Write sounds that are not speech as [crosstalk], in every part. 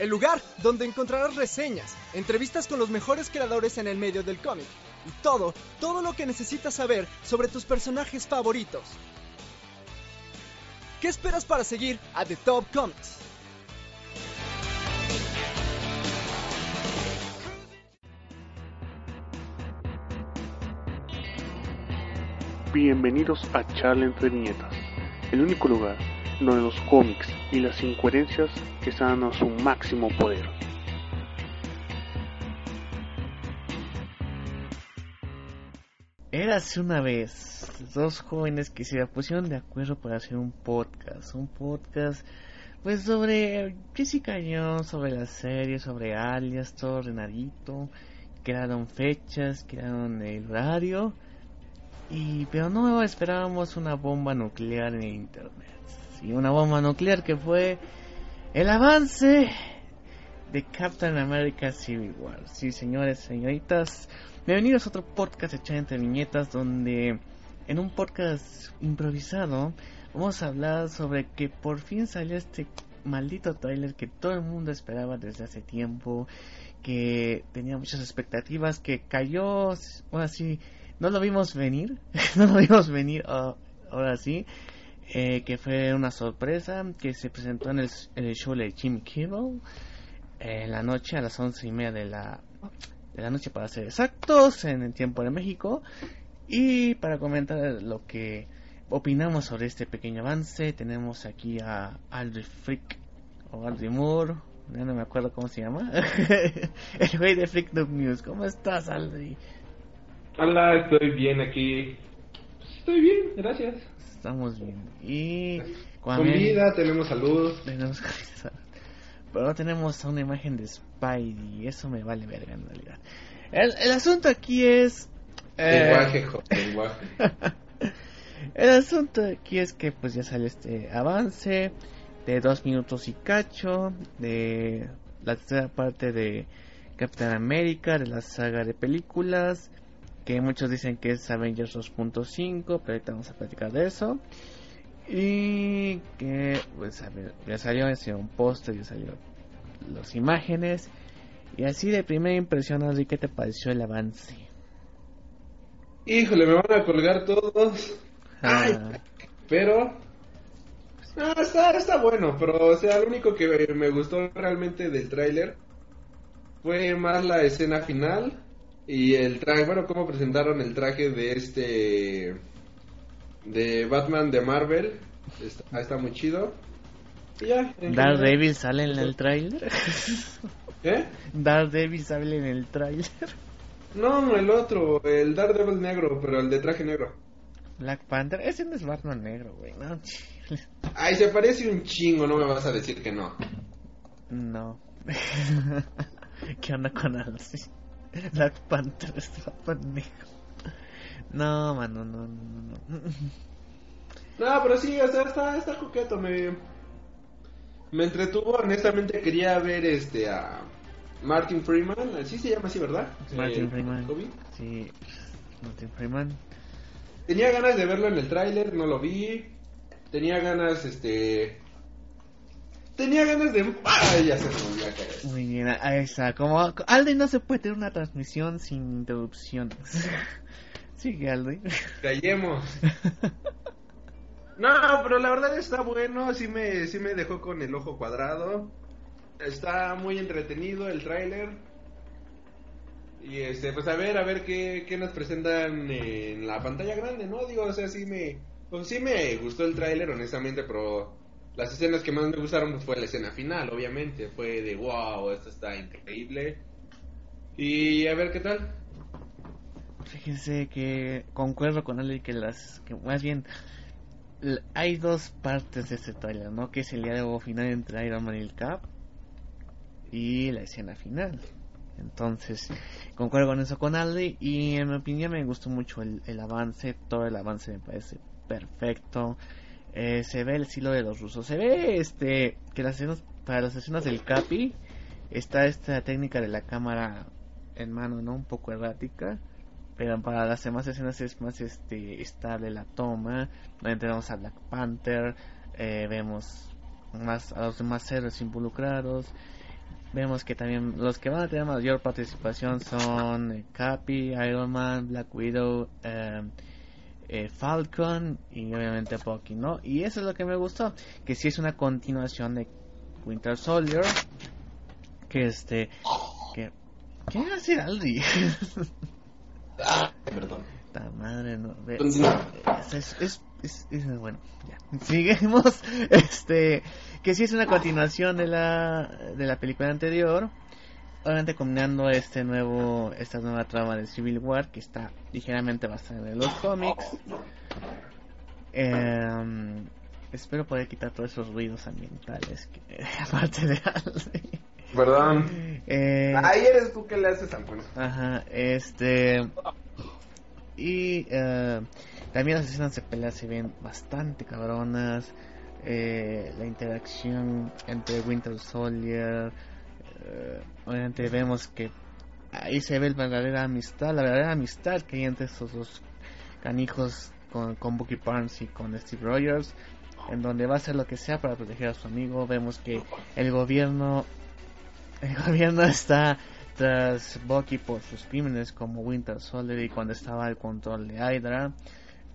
El lugar donde encontrarás reseñas, entrevistas con los mejores creadores en el medio del cómic y todo, todo lo que necesitas saber sobre tus personajes favoritos. ¿Qué esperas para seguir a The Top Comics? Bienvenidos a Charla entre el único lugar donde los cómics y las incoherencias están a su máximo poder. Érase una vez dos jóvenes que se pusieron de acuerdo para hacer un podcast, un podcast pues sobre Jessica Jones, sobre la serie, sobre alias, todo ordenadito, crearon fechas, crearon el horario, y pero no esperábamos una bomba nuclear en internet. Sí, una bomba nuclear que fue el avance de Captain America Civil War. Sí, señores, señoritas, bienvenidos a otro podcast de entre viñetas donde en un podcast improvisado vamos a hablar sobre que por fin salió este maldito trailer que todo el mundo esperaba desde hace tiempo, que tenía muchas expectativas, que cayó, bueno, sí, no lo vimos venir, [laughs] no lo vimos venir, oh, ahora sí, eh, que fue una sorpresa, que se presentó en el, show de Jim Kimmel, en la noche a las once y media de la, de la noche para ser exactos, en el tiempo de México, y para comentar lo que opinamos sobre este pequeño avance, tenemos aquí a Aldrich Frick o Aldrich Moore, no, me acuerdo cómo se llama, [laughs] el güey de Freak News. ¿Cómo estás, Aldrich? Hola, estoy bien aquí. Estoy bien, gracias. Estamos bien. Y con vida, tenemos salud. Tenemos [laughs] pero no tenemos una imagen de Spidey. Eso me vale verga en realidad. El, el asunto aquí es. Eh... Lenguaje, [laughs] lenguaje. el asunto aquí es que pues ya sale este avance de dos minutos y cacho de la tercera parte de Captain America de la saga de películas que muchos dicen que es Avengers 2.5 pero ahorita vamos a platicar de eso y que pues a ver, ya salió ese un póster ya salió las imágenes y así de primera impresión Así ¿qué te pareció el avance? Híjole, me van a colgar todos. Ah. pero no, está, está bueno, pero o sea, lo único que me gustó realmente del tráiler fue más la escena final y el traje, bueno, cómo presentaron el traje de este de Batman de Marvel. Está, está muy chido. Y ya. Daredevil sale en el tráiler. [laughs] ¿Eh? Daredevil sale en el tráiler. No, el otro, el Daredevil negro, pero el de traje negro. Black Panther, ese no es Batman negro, güey. No, [laughs] Ay, se parece un chingo, no me vas a decir que no. No. [laughs] ¿Qué onda con Alcy? [laughs] Black Panther es Batman negro. No, mano, no, no, no. No, pero sí, o sea, está, está coqueto, me... Me entretuvo, honestamente quería ver este a Martin Freeman, así se llama así, ¿verdad? Martin Freeman. Sí, Martin Freeman. Tenía ganas de verlo en el tráiler, no lo vi. Tenía ganas, este... Tenía ganas de... ¡Ay, ya se me volvió a caer! Muy bien, ahí está. Como Aldi no se puede tener una transmisión sin interrupciones. [laughs] Sigue, Aldi. Callemos. No, pero la verdad está bueno, sí me, sí me dejó con el ojo cuadrado. Está muy entretenido el tráiler. Y este, pues a ver, a ver qué, qué nos presentan en la pantalla grande, ¿no? Digo, o sea, sí me, pues sí me gustó el tráiler, honestamente, pero las escenas que más me gustaron fue la escena final, obviamente. Fue de wow, esto está increíble. Y a ver qué tal. Fíjense que concuerdo con él que las que más bien hay dos partes de este trailer, ¿no? Que es el diálogo final entre Iron Man y el Cap y la escena final. Entonces, concuerdo con eso con Aldi y en mi opinión me gustó mucho el, el avance, todo el avance me parece perfecto. Eh, se ve el estilo de los rusos, se ve este que las escenas, para las escenas del Capi está esta técnica de la cámara en mano, ¿no? Un poco errática pero para las demás escenas es más este estable la toma. Donde tenemos a Black Panther eh, vemos más a los demás héroes involucrados. Vemos que también los que van a tener mayor participación son eh, Cappy, Iron Man, Black Widow, eh, Falcon y obviamente Bucky, ¿no? Y eso es lo que me gustó, que si es una continuación de Winter Soldier, que este, que, ¿qué hace Aldi? Ah, perdón. La madre, no. Es, es, es, es, bueno, ya. Seguimos. [laughs] Este, que sí es una continuación de la, de la película anterior. Obviamente combinando este nuevo, esta nueva trama de Civil War que está ligeramente basada en los cómics. Eh, espero poder quitar todos esos ruidos ambientales que [laughs] aparte de Perdón. Eh, Ahí eres tú que le haces al. Ajá, este. Y uh, también las escenas de pelea se ven bastante cabronas. Eh, la interacción entre Winter Soldier. Uh, obviamente vemos que ahí se ve la verdadera amistad, la verdadera amistad que hay entre estos dos canijos con, con Bucky Barnes y con Steve Rogers, en donde va a hacer lo que sea para proteger a su amigo. Vemos que el gobierno el gobierno está tras Bucky por sus crímenes como Winter Soldier y cuando estaba al control de Hydra.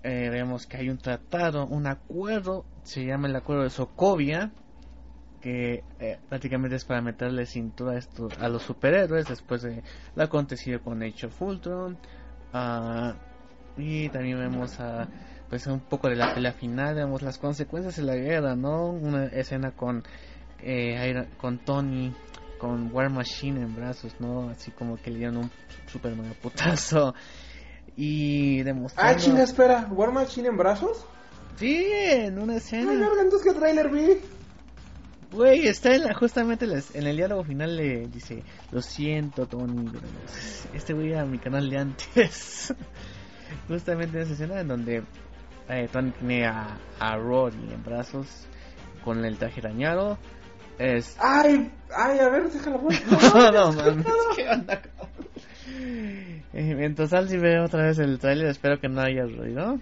Eh, vemos que hay un tratado, un acuerdo, se llama el acuerdo de Sokovia, que eh, prácticamente es para meterle cintura a, los superhéroes después de lo acontecido con Age of Ultron. Uh, y también vemos a pues un poco de la pelea final, vemos las consecuencias de la guerra, ¿no? Una escena con eh, con Tony con War Machine en brazos, ¿no? Así como que le dieron un super mega putazo. Y demostrando... Ah, chinga, espera, ¿War Machine en brazos? Sí, en una escena. Ay, entonces, ¿qué trailer vi? Güey, está en la, justamente en el diálogo final le dice, lo siento Tony, este güey a mi canal de antes. [laughs] justamente en esa escena en donde eh, Tony tiene a, a Rory en brazos con el traje dañado es... Ay, ay, a ver, déjalo. [laughs] no, no, mames, [laughs] ¿qué onda? Mientras Alci ve otra vez el trailer, espero que no haya ruido.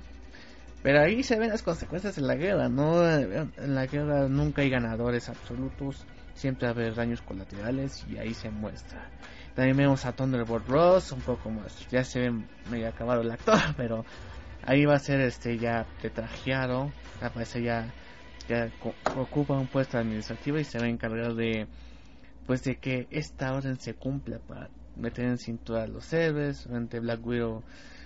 Pero ahí se ven las consecuencias de la guerra, ¿no? En la guerra nunca hay ganadores absolutos, siempre hay daños colaterales y ahí se muestra. También vemos a Thunderbolt Ross, un poco más, ya se ve medio acabado el actor, [laughs] pero ahí va a ser este ya trajeado, aparece ya ya ocupa un puesto administrativo y se va a encargar de pues de que esta orden se cumpla para meter en cintura a los héroes ante Black Widow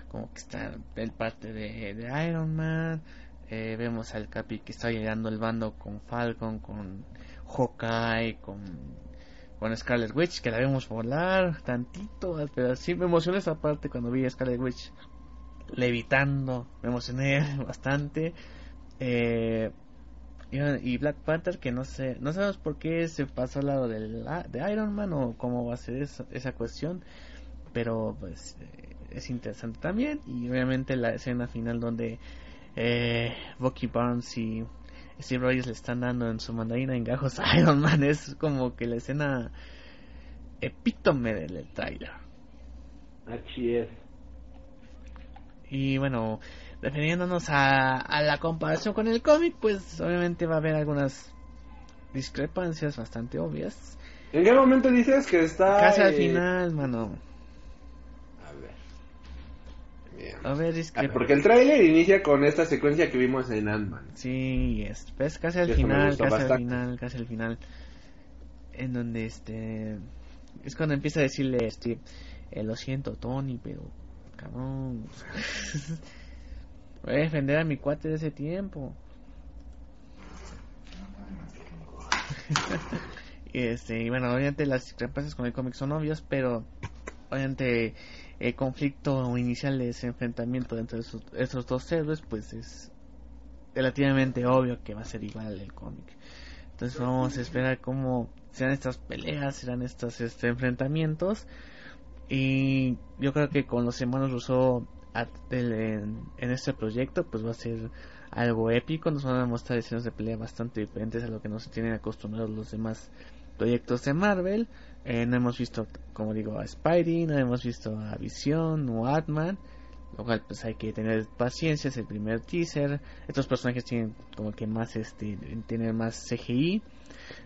como que está el parte de, Iron Man eh, vemos al Capi que está llegando el bando con Falcon con Hawkeye con con Scarlet Witch que la vemos volar tantito pero sí me emocionó esa parte cuando vi a Scarlet Witch levitando me emocioné [laughs] bastante. Eh, y Black Panther que no sé, no sabemos por qué se pasó al lado del, de Iron Man o cómo va a ser esa cuestión, pero pues eh, es interesante también y obviamente la escena final donde eh, Bucky Barnes y Steve Rogers le están dando en su mandarina en gajos a Iron Man es como que la escena epítome del trailer. Así es. Y bueno, refiriéndonos a, a la comparación con el cómic, pues obviamente va a haber algunas discrepancias bastante obvias. ¿En qué momento dices que está? Casi al final, mano. A ver, discrepancias. Porque el tráiler inicia con esta secuencia que vimos en Ant-Man. Sí, es, pues casi al final, casi al final, casi al final. En donde este. Es cuando empieza a decirle, este. Eh, lo siento, Tony, pero. Cabrón. [laughs] Voy a defender a mi cuate de ese tiempo. y [laughs] este, y bueno, obviamente las discrepancias con el cómic son obvias, pero obviamente el conflicto inicial de ese enfrentamiento entre esos, esos dos héroes pues es relativamente obvio que va a ser igual el cómic. Entonces vamos a esperar cómo serán estas peleas, serán estos este, enfrentamientos. Y yo creo que con los hermanos Russo en, en, este proyecto pues va a ser algo épico. Nos van a mostrar escenas de pelea bastante diferentes a lo que nos tienen acostumbrados los demás proyectos de Marvel. Eh, no hemos visto, como digo, a Spidey, no hemos visto a Vision o Atman lo cual pues hay que tener paciencia, es el primer teaser. Estos personajes tienen como que más este tienen más CGI,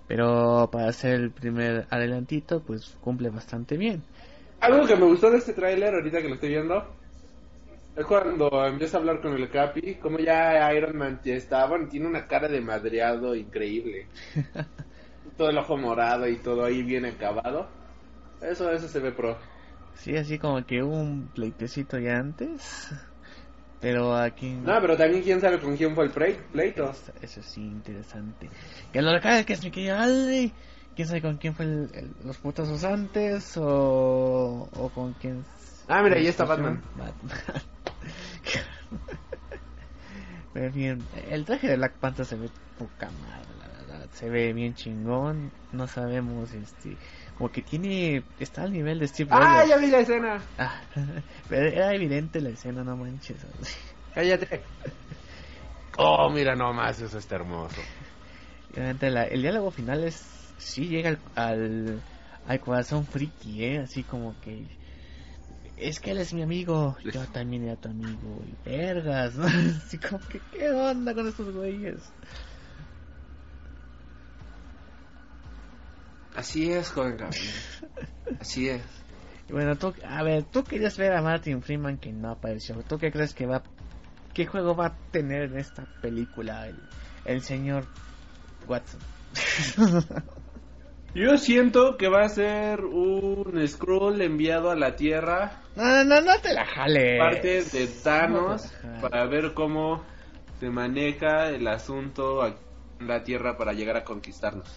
pero para ser el primer adelantito pues cumple bastante bien. Algo que me gustó de este tráiler ahorita que lo estoy viendo es cuando empieza a hablar con el Capi, como ya Iron Man ya está, bueno, tiene una cara de madreado increíble. [laughs] todo el ojo morado y todo ahí bien acabado. Eso eso se ve pro. Sí, así como que hubo un pleitecito ya antes. Pero aquí. No, pero también quién sabe con quién fue el pleito. Eso, sí, interesante. Que lo acaba que es mi querido Aldi. Quién sabe con quién fue el, los putazos antes o, o con quién. Ah, mira, ahí está Batman. [laughs] Batman. [laughs] Pero bien, el traje de Black Panther se ve poca madre. Se ve bien chingón. No sabemos, este como que tiene está al nivel de Steve Ah, ya vi la escena. Ah, [laughs] pero era evidente la escena, no manches. [laughs] Cállate. Oh, mira nomás, eso está hermoso. el diálogo final es sí llega al, al, corazón friki, ¿eh? Así como que es que él es mi amigo, yo también era tu amigo y vergas, ¿no? [laughs] Así como que qué onda con estos güeyes. Así es, joven Gabriel. Así es. [laughs] bueno, tú, a ver, tú querías ver a Martin Freeman que no apareció. ¿Tú qué crees que va, qué juego va a tener en esta película el, el señor Watson? [laughs] Yo siento que va a ser un scroll enviado a la Tierra. No, no, no te la jales. Parte de Thanos para ver cómo se maneja el asunto en la Tierra para llegar a conquistarnos.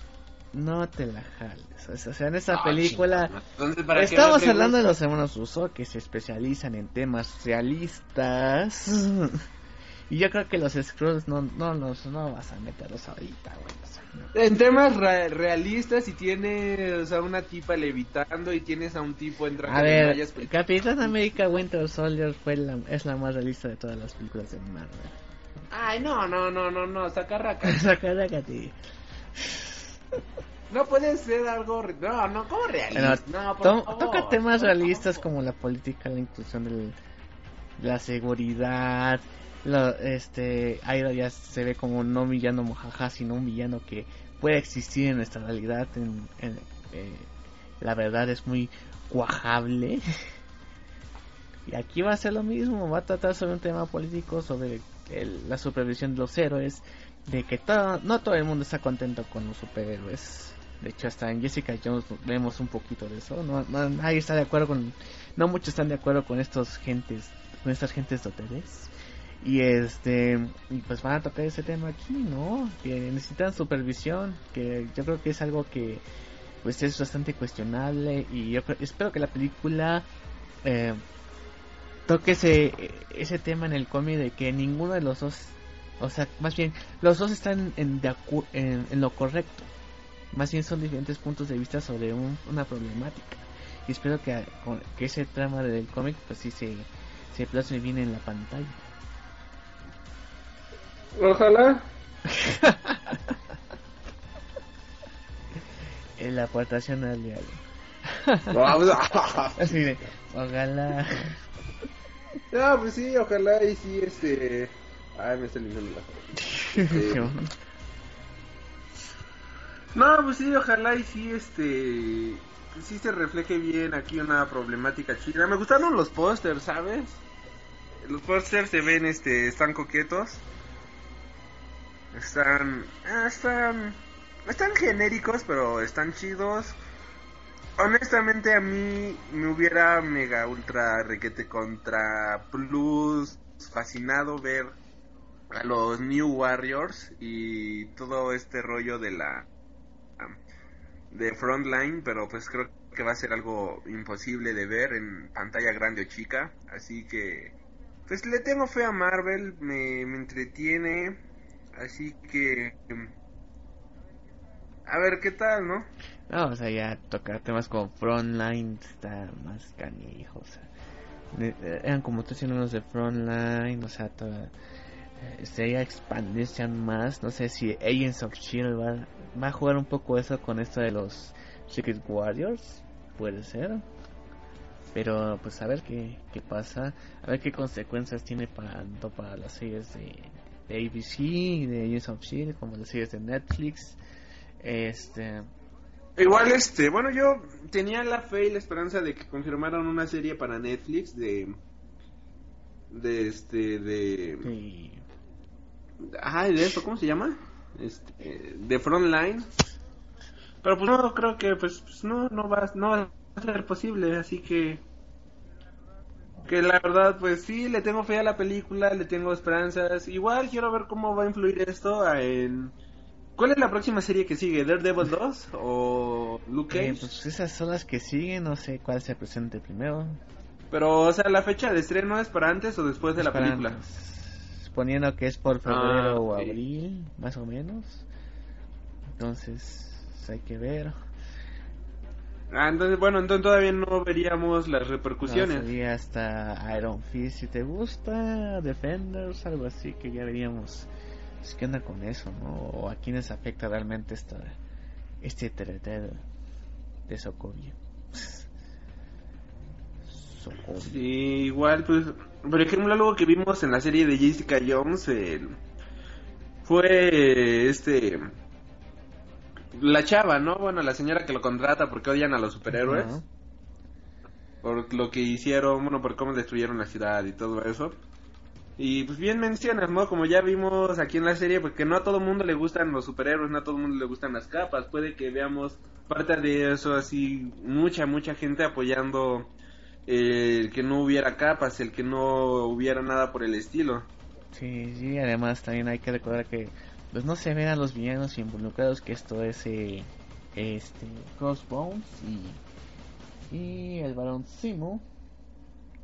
No te la jales. O sea, en esa película. estamos hablando de los hermanos Russo que se especializan en temas realistas. [laughs] y yo creo que los Scrolls no, no, los, no vas a meterlos ahorita, güey. En temas realistas y tienes a una tipa levitando y tienes a un tipo en A ver, Capitán América Winter Soldier fue la, es la más realista de todas las películas de Marvel. Ay, no, no, no, no, no, sacarraca. [laughs] sacarraca, tío. No puede ser algo. No, no, como realista. no, Toca temas realistas como la política, la inclusión de la seguridad. Lo, este, Aira ya se ve como no un villano mojaja, sino un villano que puede existir en nuestra realidad. En, eh, la verdad es muy cuajable. [laughs] y aquí va a ser lo mismo. Va a tratar sobre un tema político, sobre la supervisión de los héroes de que todo, no todo el mundo está contento con los superhéroes. De hecho, hasta en Jessica Jones vemos un poquito de eso. No, nadie está de acuerdo con, no muchos están de acuerdo con estos gentes, con estas gentes de. Y este, y pues van a tocar ese tema aquí, ¿no? Que necesitan supervisión, que yo creo que es algo que pues es bastante cuestionable y yo espero que la película eh, toque ese, ese tema en el cómic de que ninguno de los dos o sea, más bien, los dos están en, en, lo correcto. Más bien son diferentes puntos de vista sobre una problemática. Y espero que, que ese trama del cómic, pues sí se, se plasme bien en la pantalla. Ojalá. [laughs] en la aportación al diario. [laughs] Así de, ojalá. [laughs] No, pues sí, ojalá y sí, este Ay, me está limpiando la [laughs] No, pues sí, ojalá y sí, este. Sí se refleje bien aquí una problemática chida. Me gustaron los pósters, ¿sabes? Los pósters se ven, este, están coquetos. Están. Ah, están. Están genéricos, pero están chidos. Honestamente, a mí me hubiera mega ultra requete contra plus fascinado ver a los New Warriors y todo este rollo de la de Frontline, pero pues creo que va a ser algo imposible de ver en pantalla grande o chica. Así que, pues le tengo fe a Marvel, me, me entretiene. Así que, a ver qué tal, ¿no? No, o sea, ya tocar temas como Frontline está más canijo, o sea. Eran como tres unos de Frontline, o sea, toda, sería expandirse más. No sé si Agents of Shield va, va a jugar un poco eso con esto de los Secret Warriors, puede ser. Pero pues a ver qué, qué pasa, a ver qué consecuencias tiene para, tanto para las series de, de ABC, de Agents of Shield, como las series de Netflix. Este. Igual, este, bueno, yo tenía la fe y la esperanza de que confirmaran una serie para Netflix de. De este, de. Sí. Ajá, de eso, ¿cómo se llama? Este, de Frontline. Pero pues no, creo que pues, pues no, no va, no va a ser posible, así que. Que la verdad, pues sí, le tengo fe a la película, le tengo esperanzas. Igual quiero ver cómo va a influir esto en ¿Cuál es la próxima serie que sigue? ¿Daredevil 2 o Luke Eh, Cage? pues esas son las que siguen, no sé cuál se presente primero. Pero, o sea, ¿la fecha de estreno es para antes o después de la Para película? antes. Suponiendo que es por febrero Ah, o abril, más o menos. Entonces, pues, hay que ver. Ah, entonces, bueno, entonces todavía no veríamos las No, repercusiones. sería hasta Iron Fist si te gusta, Defenders, algo así que ya veríamos pues, qué onda con eso, ¿no? O a quiénes afecta realmente esta, este TRT de, de Sokovia. Sokovia. Sí, igual, pues, por ejemplo, algo que vimos en la serie de Jessica Jones el- fue este. La chava, ¿no? Bueno, la señora que lo contrata porque odian a los superhéroes. Por lo que hicieron, bueno, por cómo destruyeron la ciudad y todo eso. Y pues bien mencionas, ¿no? Como ya vimos aquí en la serie, porque no a todo mundo le gustan los superhéroes, no a todo mundo le gustan las capas. Puede que veamos parte de eso así, mucha, mucha gente apoyando el que no hubiera capas, el que no hubiera nada por el estilo. Sí, sí, además también hay que recordar que pues no se ven a los villanos involucrados, que esto es eh, este Crossbones y, y el Barón Simo,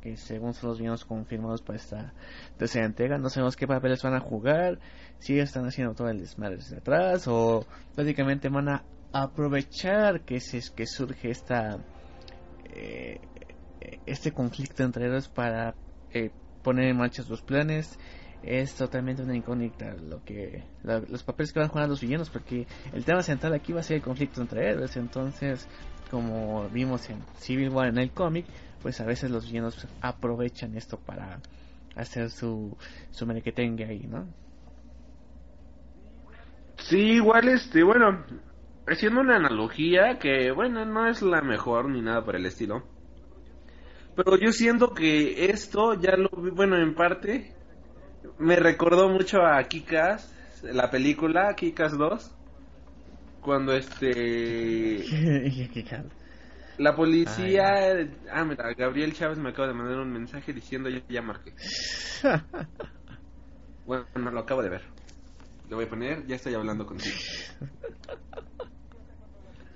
que según son los villanos confirmados para esta tercera entrega, no sabemos qué papeles van a jugar, si están haciendo todo el desmadre desde atrás o prácticamente van a aprovechar que es que surge esta eh, este conflicto entre ellos para eh, poner en marcha sus planes es totalmente una incógnita lo que los papeles que van a jugar los villanos porque el tema central aquí va a ser el conflicto entre héroes entonces como vimos en Civil War en el cómic pues a veces los villanos aprovechan esto para hacer su su merequetengue ahí no Sí, igual este, bueno, haciendo una analogía que, bueno, no es la mejor ni nada por el estilo. Pero yo siento que esto ya lo vi, bueno, en parte me recordó mucho a Kikas, la película Kikas 2, cuando este [laughs] la policía, ah, mira, Gabriel Chávez me acaba de mandar un mensaje diciendo ya, ya marqué. [laughs] Bueno, lo acabo de ver. Le voy a poner, ya estoy hablando contigo. [laughs]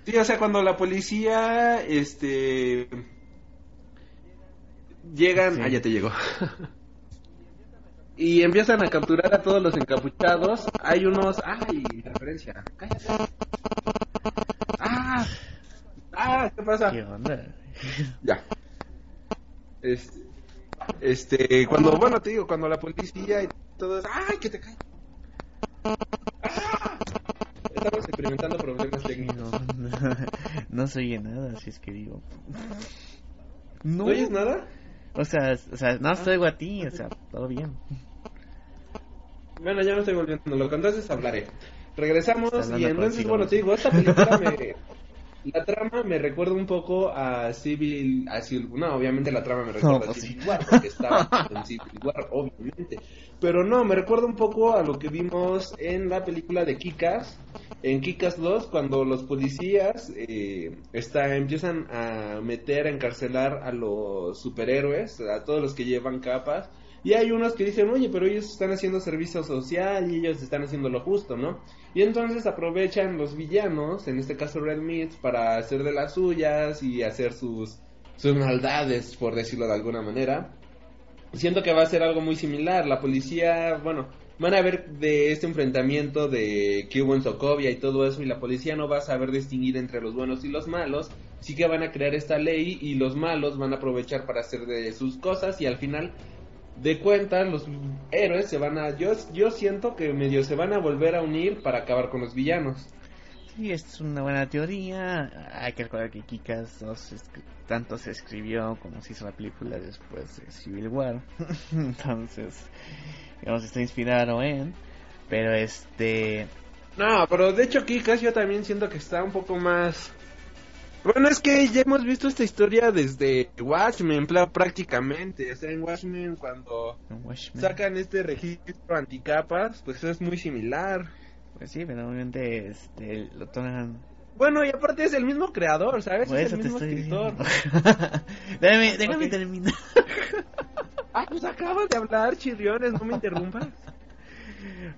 Sí, o sea, cuando la policía, este... Llegan... Sí. Ah, ya te llegó. [laughs] y empiezan a capturar a todos los encapuchados. Hay unos... ¡Ay! Referencia. Cállate. ¡Ah! ¡Ah! ¿Qué pasa? qué onda Ya. Este, este, cuando, bueno, te digo, cuando la policía y todo eso, ¡ay, que te cae! ¡Ah! Estamos experimentando problemas técnicos. no, no, [laughs] no se oye nada si es que digo no ¿No oyes nada? O sea o sea no te oigo a ti o sea todo bien Bueno, ya me estoy volviendo loco, entonces hablaré. Regresamos y entonces, consigo bueno, te digo, esta película [laughs] me... La trama me recuerda un poco a Civil... A Civil no, obviamente la trama me recuerda No, a Civil sí. War, porque estaba en Civil War, obviamente. Pero no, me recuerda un poco a lo que vimos en la película de Kikas en Kikas 2 cuando los policías eh, empiezan a meter, a encarcelar a los superhéroes, a todos los que llevan capas. Y hay unos que dicen, oye, pero ellos están haciendo servicio social y ellos están haciendo lo justo, ¿no? Y entonces aprovechan los villanos, en este caso Red Meat, para hacer de las suyas y hacer sus, sus maldades, por decirlo de alguna manera. Siento que va a ser algo muy similar. La policía, bueno, van a ver de este enfrentamiento de que hubo en Sokovia y todo eso y la policía no va a saber distinguir entre los buenos y los malos, sí que van a crear esta ley y los malos van a aprovechar para hacer de sus cosas y al final de cuentas los héroes se van a yo yo siento que medio se van a volver a unir para acabar con los villanos. Sí, es una buena teoría. Hay que recordar que Kikas tanto se escribió como se hizo la película después de Civil War. [laughs] Entonces, digamos, está inspirado en. Pero este. No, pero de hecho, Kikas yo también siento que está un poco más. Bueno, es que ya hemos visto esta historia desde Watchmen, prácticamente. O sea, en Watchmen, cuando sacan este registro anticapas, pues es muy similar. Pues sí, pero obviamente este, lo toman... Bueno, y aparte es el mismo creador, ¿sabes? es el mismo escritor. [laughs] déjame, déjame terminar. [laughs] ah, pues acabas de hablar, chirriones, no me interrumpas.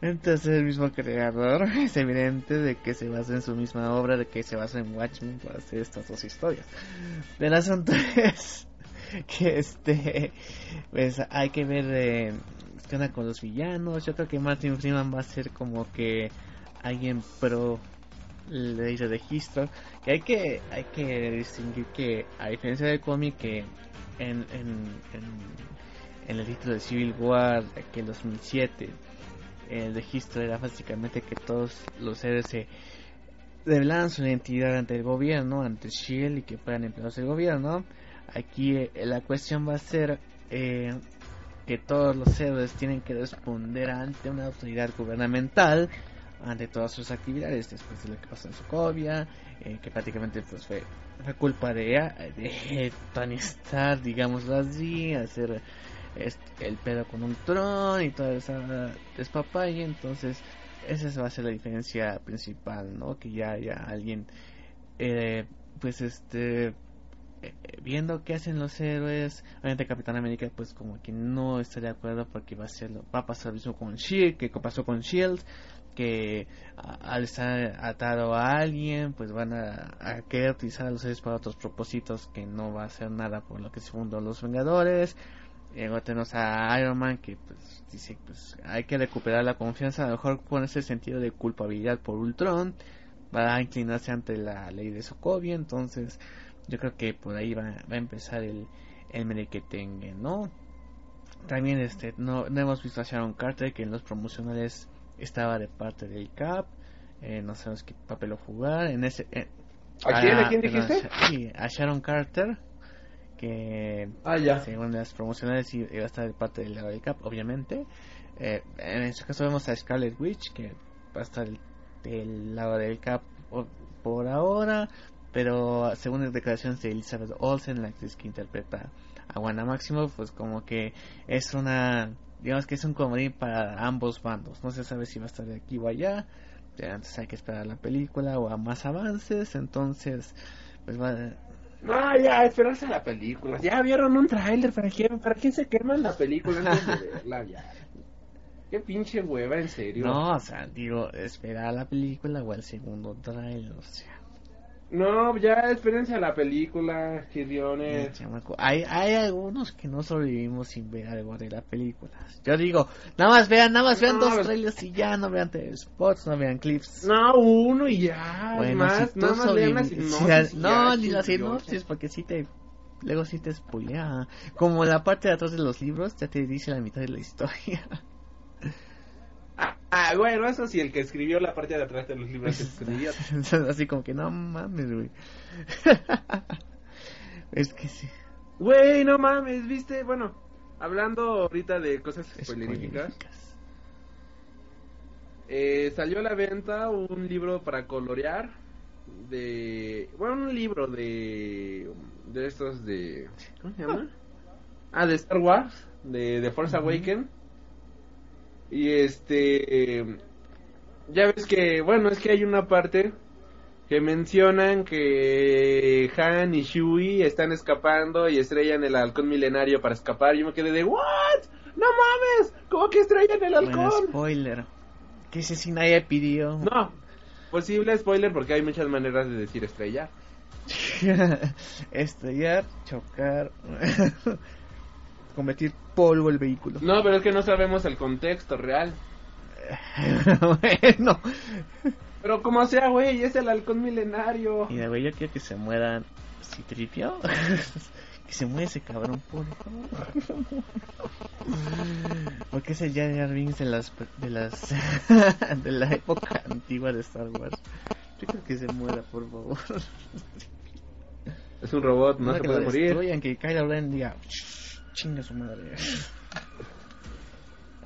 Entonces el mismo creador [laughs] es evidente de que se basa en su misma obra, de que se basa en Watchmen para hacer estas dos historias. El asunto es que este, pues hay que ver eh, qué onda con los villanos. Yo creo que Martin Freeman va a ser como que alguien pro ley de registro. Que hay que, hay que distinguir que, a diferencia del cómic, que en, en, el título de Civil War, que en 2007, el registro era básicamente que todos los héroes se revelaran su identidad ante el gobierno, ante Shield y que fueran empleados del gobierno. Aquí eh, la cuestión va a ser eh, que todos los héroes tienen que responder ante una autoridad gubernamental ante todas sus actividades después de lo que pasó en Sokovia eh, que prácticamente pues fue, fue culpa de, de [laughs] Tony Stark digámoslo así hacer el pedo con un tron y toda esa y entonces esa va a ser la diferencia principal no que ya haya alguien eh, pues este eh, viendo qué hacen los héroes, obviamente Capitán América pues como que no está de acuerdo porque va a ser va a pasar lo mismo con Shield, que pasó con Shield, que al estar atado a alguien pues van a, querer utilizar a los héroes para otros propósitos que no va a hacer nada por lo que se fundó los Vengadores. Luego tenemos a Iron Man que pues dice pues hay que recuperar la confianza, a lo mejor con ese sentido de culpabilidad por Ultron, va a inclinarse ante la ley de Sokovia, entonces yo creo que por ahí va, va a empezar el, el tenga ¿no? También este, no, no hemos visto a Sharon Carter que en los promocionales estaba de parte del CAP. Eh, no sabemos qué papel lo jugar. En ese, eh, ¿A, quién? ¿A quién dijiste? sí, a Sharon Carter. Que ah, ya. según las promocionales iba a estar de parte del lado del CAP, obviamente. Eh, en este caso vemos a Scarlet Witch que va a estar del lado del CAP por ahora pero según las declaraciones de Elizabeth Olsen, la actriz que interpreta a Wanda Maximoff, pues como que es una, digamos que es un comodín para ambos bandos. No se sabe si va a estar de aquí o allá. Antes hay que esperar la película o a más avances. Entonces, pues va. No, ya, esperarse a la película. Ya vieron un tráiler. ¿Para quién, ¿Para quién se queman la película antes de [laughs] verla? Ya. Qué pinche hueva, en serio. No, o sea, digo, esperar la película o el segundo tráiler, o sea. No, ya espérense a la película, Giriones. Hay, hay algunos que no sobrevivimos sin ver algo de la película. Yo digo, nada más vean, nada más vean dos trailers y ya, no vean spots, no vean clips. No, uno y ya. Bueno, más, si nada más lean No, ni la sinopsis, porque si te luego si te spoilea. Como la parte de atrás de los libros ya te dice la mitad de la historia. [laughs] Ah, bueno, eso sí, el que escribió la parte de atrás de los libros escribió. [laughs] Así como que no mames, güey. [laughs] es que sí. Güey, no mames, viste, bueno, hablando ahorita de cosas spoileríficas. Eh, salió a la venta un libro para colorear de bueno un libro de de estos de ¿cómo se llama? Ah, de Star Wars, de, de Force Awakens y este. Ya ves que, bueno, es que hay una parte que mencionan que Han y Shui están escapando y estrellan el halcón milenario para escapar. Yo me quedé de, ¿what? ¡No mames! ¿Cómo que estrellan el halcón? Bueno, spoiler. Que ese sí nadie pidió. No, posible spoiler porque hay muchas maneras de decir estrellar. [laughs] Estrellar, chocar, [laughs] convertir polvo el vehículo. No, pero es que no sabemos el contexto real. [laughs] bueno. Pero como sea, güey, es el halcón milenario. Mira, güey, yo quiero que se mueran Citripio. [laughs] que se muera ese cabrón, por favor. Porque ese Jar Binks de las de las [laughs] de la época antigua de Star Wars. Yo creo que se muera, por favor. Es un robot, no, No se que puede lo morir. destruyan, que Kylo Ren diga, chinga su madre. [laughs]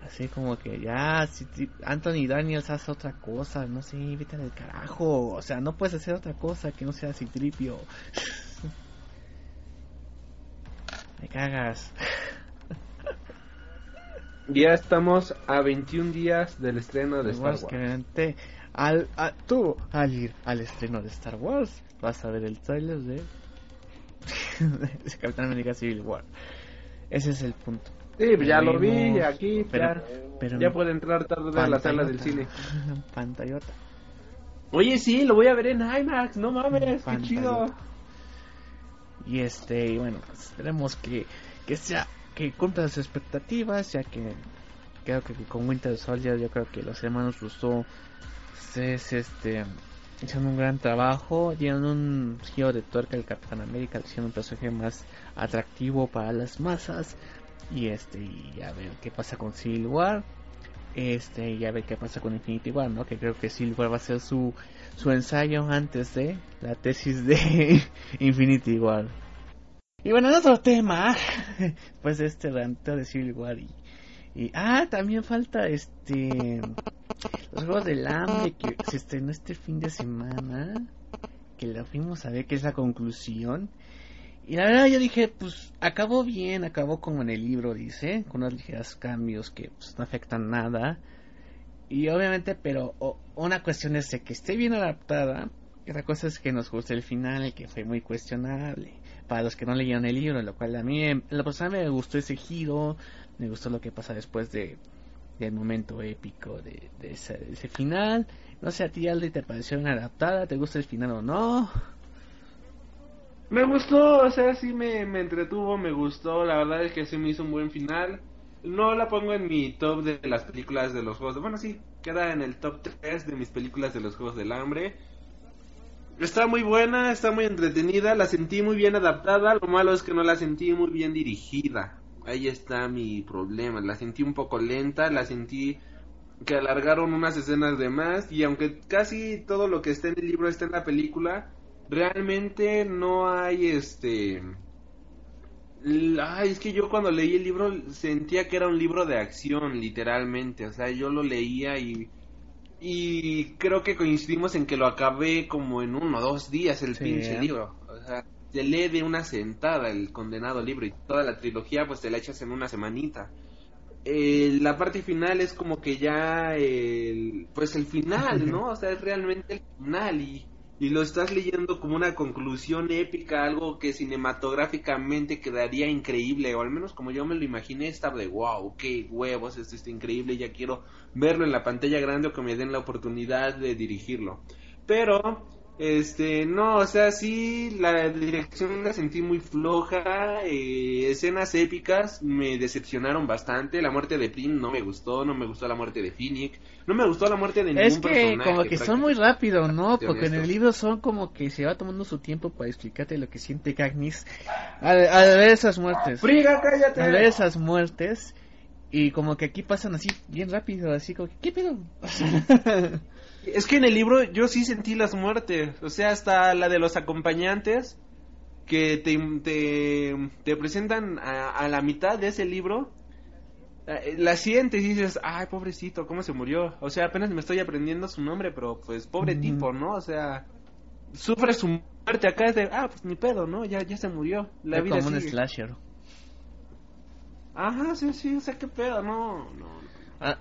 Así como que ya, si Anthony Daniels hace otra cosa, no sé, vete al carajo. O sea, no puedes hacer otra cosa que no sea Citripio. [laughs] Me cagas. [laughs] Ya estamos a 21 días del estreno de Star Wars. Básicamente, al, a- tú, al ir al estreno de Star Wars, vas a ver el trailer de, de Capitán América Civil War. Ese es el punto. Sí, pues ya lo vi, aquí, pero- ya, pero ya puede entrar tarde a la sala del cine. [laughs] pantallota. Oye, sí, lo voy a ver en IMAX, no mames, qué chido. Y este, y bueno, pues, esperemos que, que sea, que cumpla las expectativas, ya que creo que con Winter Soldier yo creo que los hermanos Russo es este hicieron un gran trabajo, dieron un giro de tuerca al Capitán América, le hicieron un personaje más atractivo para las masas y este y a ver qué pasa con Civil War. Este, y a ver qué pasa con Infinity War, ¿no? Que creo que Civil War va a ser su, su ensayo antes de la tesis de [laughs] Infinity War. Y bueno, en otro tema, [laughs] pues este ranteo de Civil War y, y- ah, también falta este los juegos del hambre que se estrenó este fin de semana, que la fuimos a ver que es la conclusión. Y la verdad yo dije, pues acabó bien, acabó como en el libro dice, con unos ligeros cambios que pues, no afectan nada. Y obviamente, pero o- una cuestión es que esté bien adaptada, y otra cosa es que nos guste el final, que fue muy cuestionable. Para los que no leyeron el libro, lo cual a mí, en lo personal me gustó ese giro, me gustó lo que pasa después de del momento épico de, ese, final. No sé, a ti Aldi, ¿te pareció bien adaptada? ¿Te gusta el final o no? Me gustó, o sea, sí me, me entretuvo, me gustó, la verdad es que sí me hizo un buen final. No la pongo en mi top de las películas de los juegos de... Bueno, sí, queda en el top 3 de mis películas de los juegos del hambre. Está muy buena, está muy entretenida, la sentí muy bien adaptada, lo malo es que no la sentí muy bien dirigida. Ahí está mi problema, la sentí un poco lenta, la sentí que alargaron unas escenas de más y aunque casi todo lo que está en el libro está en la película, realmente no hay este... Ay, es que yo cuando leí el libro sentía que era un libro de acción, literalmente. O sea, yo lo leía y... Y creo que coincidimos en que lo acabé como en uno o dos días el Sí, pinche libro. O sea, se lee de una sentada el condenado libro y toda la trilogía pues te la echas en una semanita. Eh, la parte final es como que ya el, pues el final, ¿no? [laughs] O sea, es realmente el final y, y lo estás leyendo como una conclusión épica, algo que cinematográficamente quedaría increíble, o al menos como yo me lo imaginé, estaba de wow, qué huevos, esto está increíble, ya quiero verlo en la pantalla grande o que me den la oportunidad de dirigirlo. Pero, este, no, o sea, sí, la dirección la sentí muy floja, eh, escenas épicas me decepcionaron bastante, la muerte de Prin no me gustó, no me gustó la muerte de Phoenix, no me gustó la muerte de ningún Es que personaje. como que son muy rápido, ¿no? Porque en el libro son como que se va tomando su tiempo para explicarte lo que siente Katniss al, al ver esas muertes. ¡Friga, cállate! Al ver esas muertes y como que aquí pasan así bien rápido, así como que, ¿qué pedo? [laughs] Es que en el libro yo sí sentí las muertes, o sea, hasta la de los acompañantes que te, te, te presentan a, a la mitad de ese libro, eh, la sientes y dices, ay, pobrecito, ¿cómo se murió? O sea, apenas me estoy aprendiendo su nombre, pero pues pobre tipo, ¿no? O sea, sufre su muerte acá es de, ah, pues ni pedo, ¿no? Ya, ya se murió, la Es vida como un sigue. slasher. Ajá, sí, sí, o sea, qué pedo, no, no. Ah,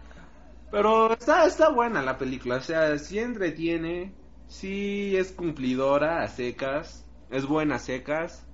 Pero está, está buena la película, o sea, sí entretiene, sí es cumplidora a secas, es buena a secas.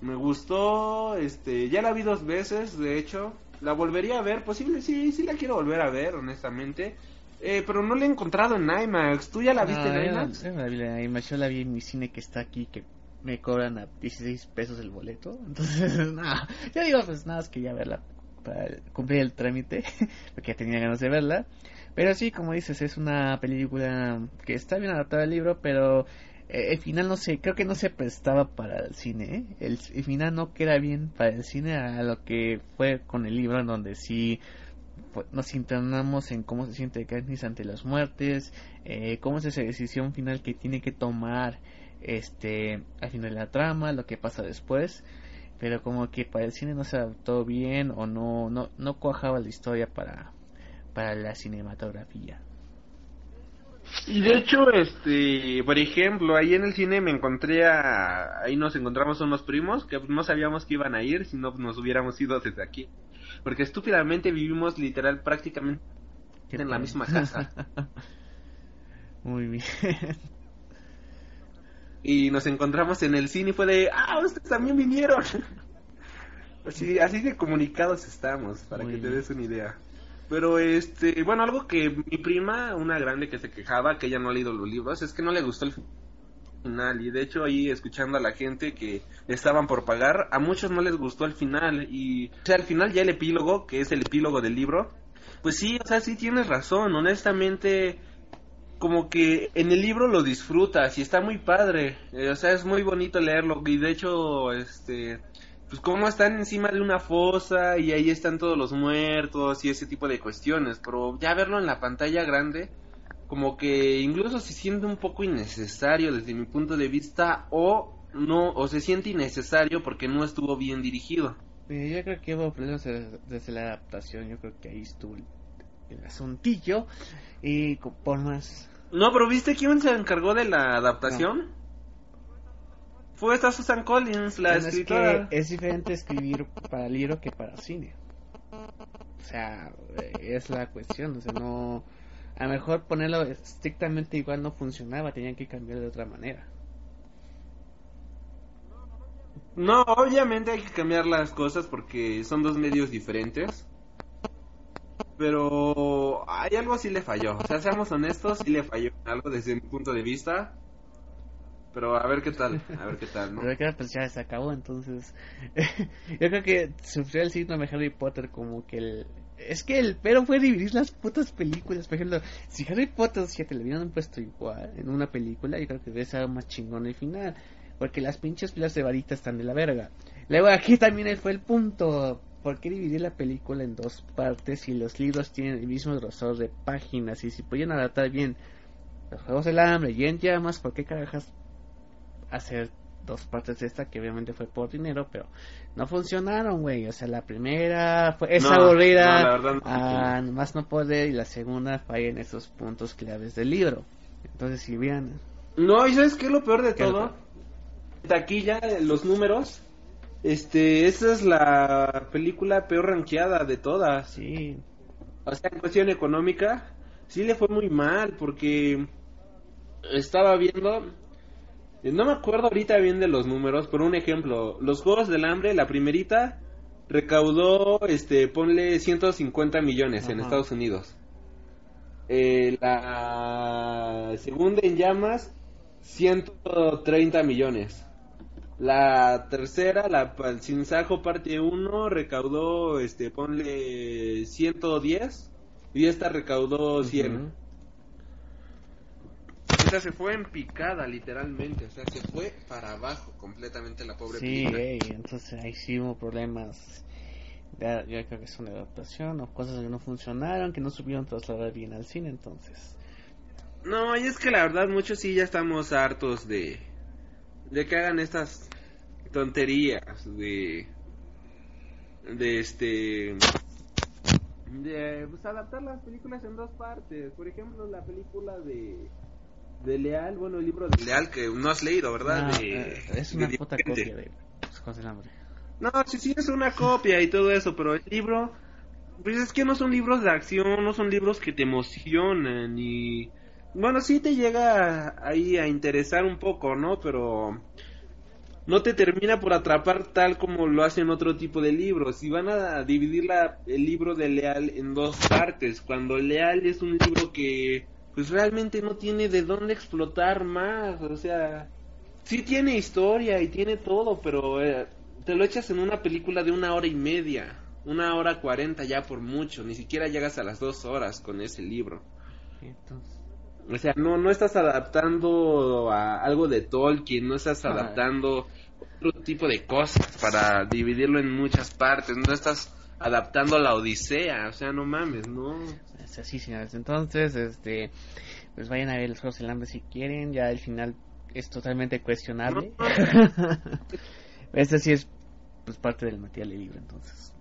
Me gustó, este, ya la vi dos veces, de hecho, la volvería a ver, posible, sí, sí la quiero volver a ver, honestamente. Eh, pero no la he encontrado en IMAX. ¿Tú ya la viste en IMAX? Yo, la vi en IMAX. Yo la vi en mi cine que está aquí, que me cobran a 16 pesos el boleto. [laughs] Entonces, [laughs] nada. Yo digo, pues nada, es que ya verla para cumplir el trámite, [laughs] porque ya tenía ganas de verla. Pero sí, como dices, es una película que está bien adaptada al libro, pero eh, el final no sé, creo que no se prestaba para el cine. ¿eh? El, final no queda bien para el cine a lo que fue con el libro, en donde sí nos internamos en cómo se siente Katniss ante las muertes, eh, cómo es esa decisión final que tiene que tomar este al final de la trama, lo que pasa después, pero como que para el cine no se adaptó bien o no no no cuajaba la historia para para la cinematografía. Y de hecho, este, por ejemplo, ahí en el cine me encontré a, ahí nos encontramos unos primos que no sabíamos que iban a ir, si no nos hubiéramos ido desde aquí. Porque estúpidamente vivimos literal prácticamente en la misma casa. [laughs] Muy bien. Y nos encontramos en el cine y fue de, ah, ustedes también vinieron. [laughs] así, así de comunicados estamos, para Muy que te des una idea. Pero este, bueno, algo que mi prima, una grande que se quejaba, que ella no ha leído los libros, es que no le gustó el final. Y de hecho ahí escuchando a la gente que estaban por pagar, a muchos no les gustó el final. Y, o sea, al final ya el epílogo, que es el epílogo del libro, pues sí, o sea, sí tienes razón. Honestamente, como que en el libro lo disfrutas y está muy padre. Eh, o sea, es muy bonito leerlo. Y de hecho, este pues como están encima de una fosa y ahí están todos los muertos y ese tipo de cuestiones, pero ya verlo en la pantalla grande como que incluso se siente un poco innecesario desde mi punto de vista o no o se siente innecesario porque no estuvo bien dirigido. yo creo que hubo desde la adaptación, yo creo que ahí estuvo asuntillo y por más No, pero ¿viste quién se encargó de la adaptación? Fue esta Susan Collins, la escritora. Es, que es diferente escribir para libro que para cine. O sea, es la cuestión. O sea, no. A lo mejor ponerlo estrictamente igual no funcionaba, tenían que cambiar de otra manera. No, obviamente hay que cambiar las cosas porque son dos medios diferentes. Pero hay algo así le falló. O sea, seamos honestos, sí le falló algo desde mi punto de vista. Pero a ver qué tal, a ver qué tal, ¿no? [laughs] Pero pues ya se acabó, entonces. [laughs] yo creo que sufrió el síndrome de Harry Potter como que el. Es que el pero fue dividir las putas películas. Por ejemplo, si Harry Potter si te lo hubieran puesto igual en una película, yo creo que hubiese ser más chingón el final. Porque las pinches pilas de varita están de la verga. Luego aquí también fue el punto. ¿Por qué dividir la película en dos partes si los libros tienen el mismo grosor de páginas? Y si podían adaptar bien los Juegos del Hambre y en llamas, ¿por qué carajas hacer dos partes de esta que obviamente fue por dinero, pero no funcionaron, güey. O sea, la primera fue esa aburrida, no, ah, más no poder, y la segunda falla en esos puntos claves del libro. Entonces, si bien. No, ¿y sabes qué es lo peor de todo? Aquí ya los números. Este, esa es la película peor rankeada de todas. Sí. O sea, en cuestión económica, sí le fue muy mal, porque estaba viendo eh, no me acuerdo ahorita bien de los números, pero un ejemplo, los Juegos del Hambre, la primerita recaudó, este, ponle 150 millones en Estados Unidos. Eh, la segunda en llamas, 130 millones. La tercera, la el Sinsajo parte 1, recaudó, este, ponle 110 y esta recaudó 100 o sea, se fue en picada, literalmente. O sea, se fue para abajo completamente la pobre Sí, entonces ahí sí hubo problemas. Ya, yo creo que son de adaptación o cosas que no funcionaron, que no supieron trasladar bien al cine, entonces. No, y es que la verdad, muchos sí ya estamos hartos de. de que hagan estas tonterías, de. de este. de pues, adaptar las películas en dos partes. Por ejemplo, la película de de Leal, bueno, el libro de Leal que no has leído, ¿verdad? Eh, es una puta copia de José No, sí, sí, es una copia y todo eso, pero el libro Pues es que no son libros de acción, no son libros que te emocionan y... Bueno, sí te llega ahí a interesar un poco, ¿no? Pero no te termina por atrapar tal como lo hacen otro tipo de libros. Y van a dividir la, el libro de Leal en dos partes. Cuando Leal es un libro que pues realmente no tiene de dónde explotar más. O sea, sí tiene historia y tiene todo, pero eh, te lo echas en una película de una hora y media. Una hora cuarenta ya por mucho. Ni siquiera llegas a las dos horas con ese libro. O sea, no, no estás adaptando a algo de Tolkien, no estás adaptando otro tipo de cosas para dividirlo en muchas partes, no estás adaptando la Odisea, o sea, no mames, no. Es así, señores. Entonces, este, pues vayan a ver los Juegos del Hambre si quieren, ya el final es totalmente cuestionable. [laughs] este sí es pues parte del material del libro, entonces.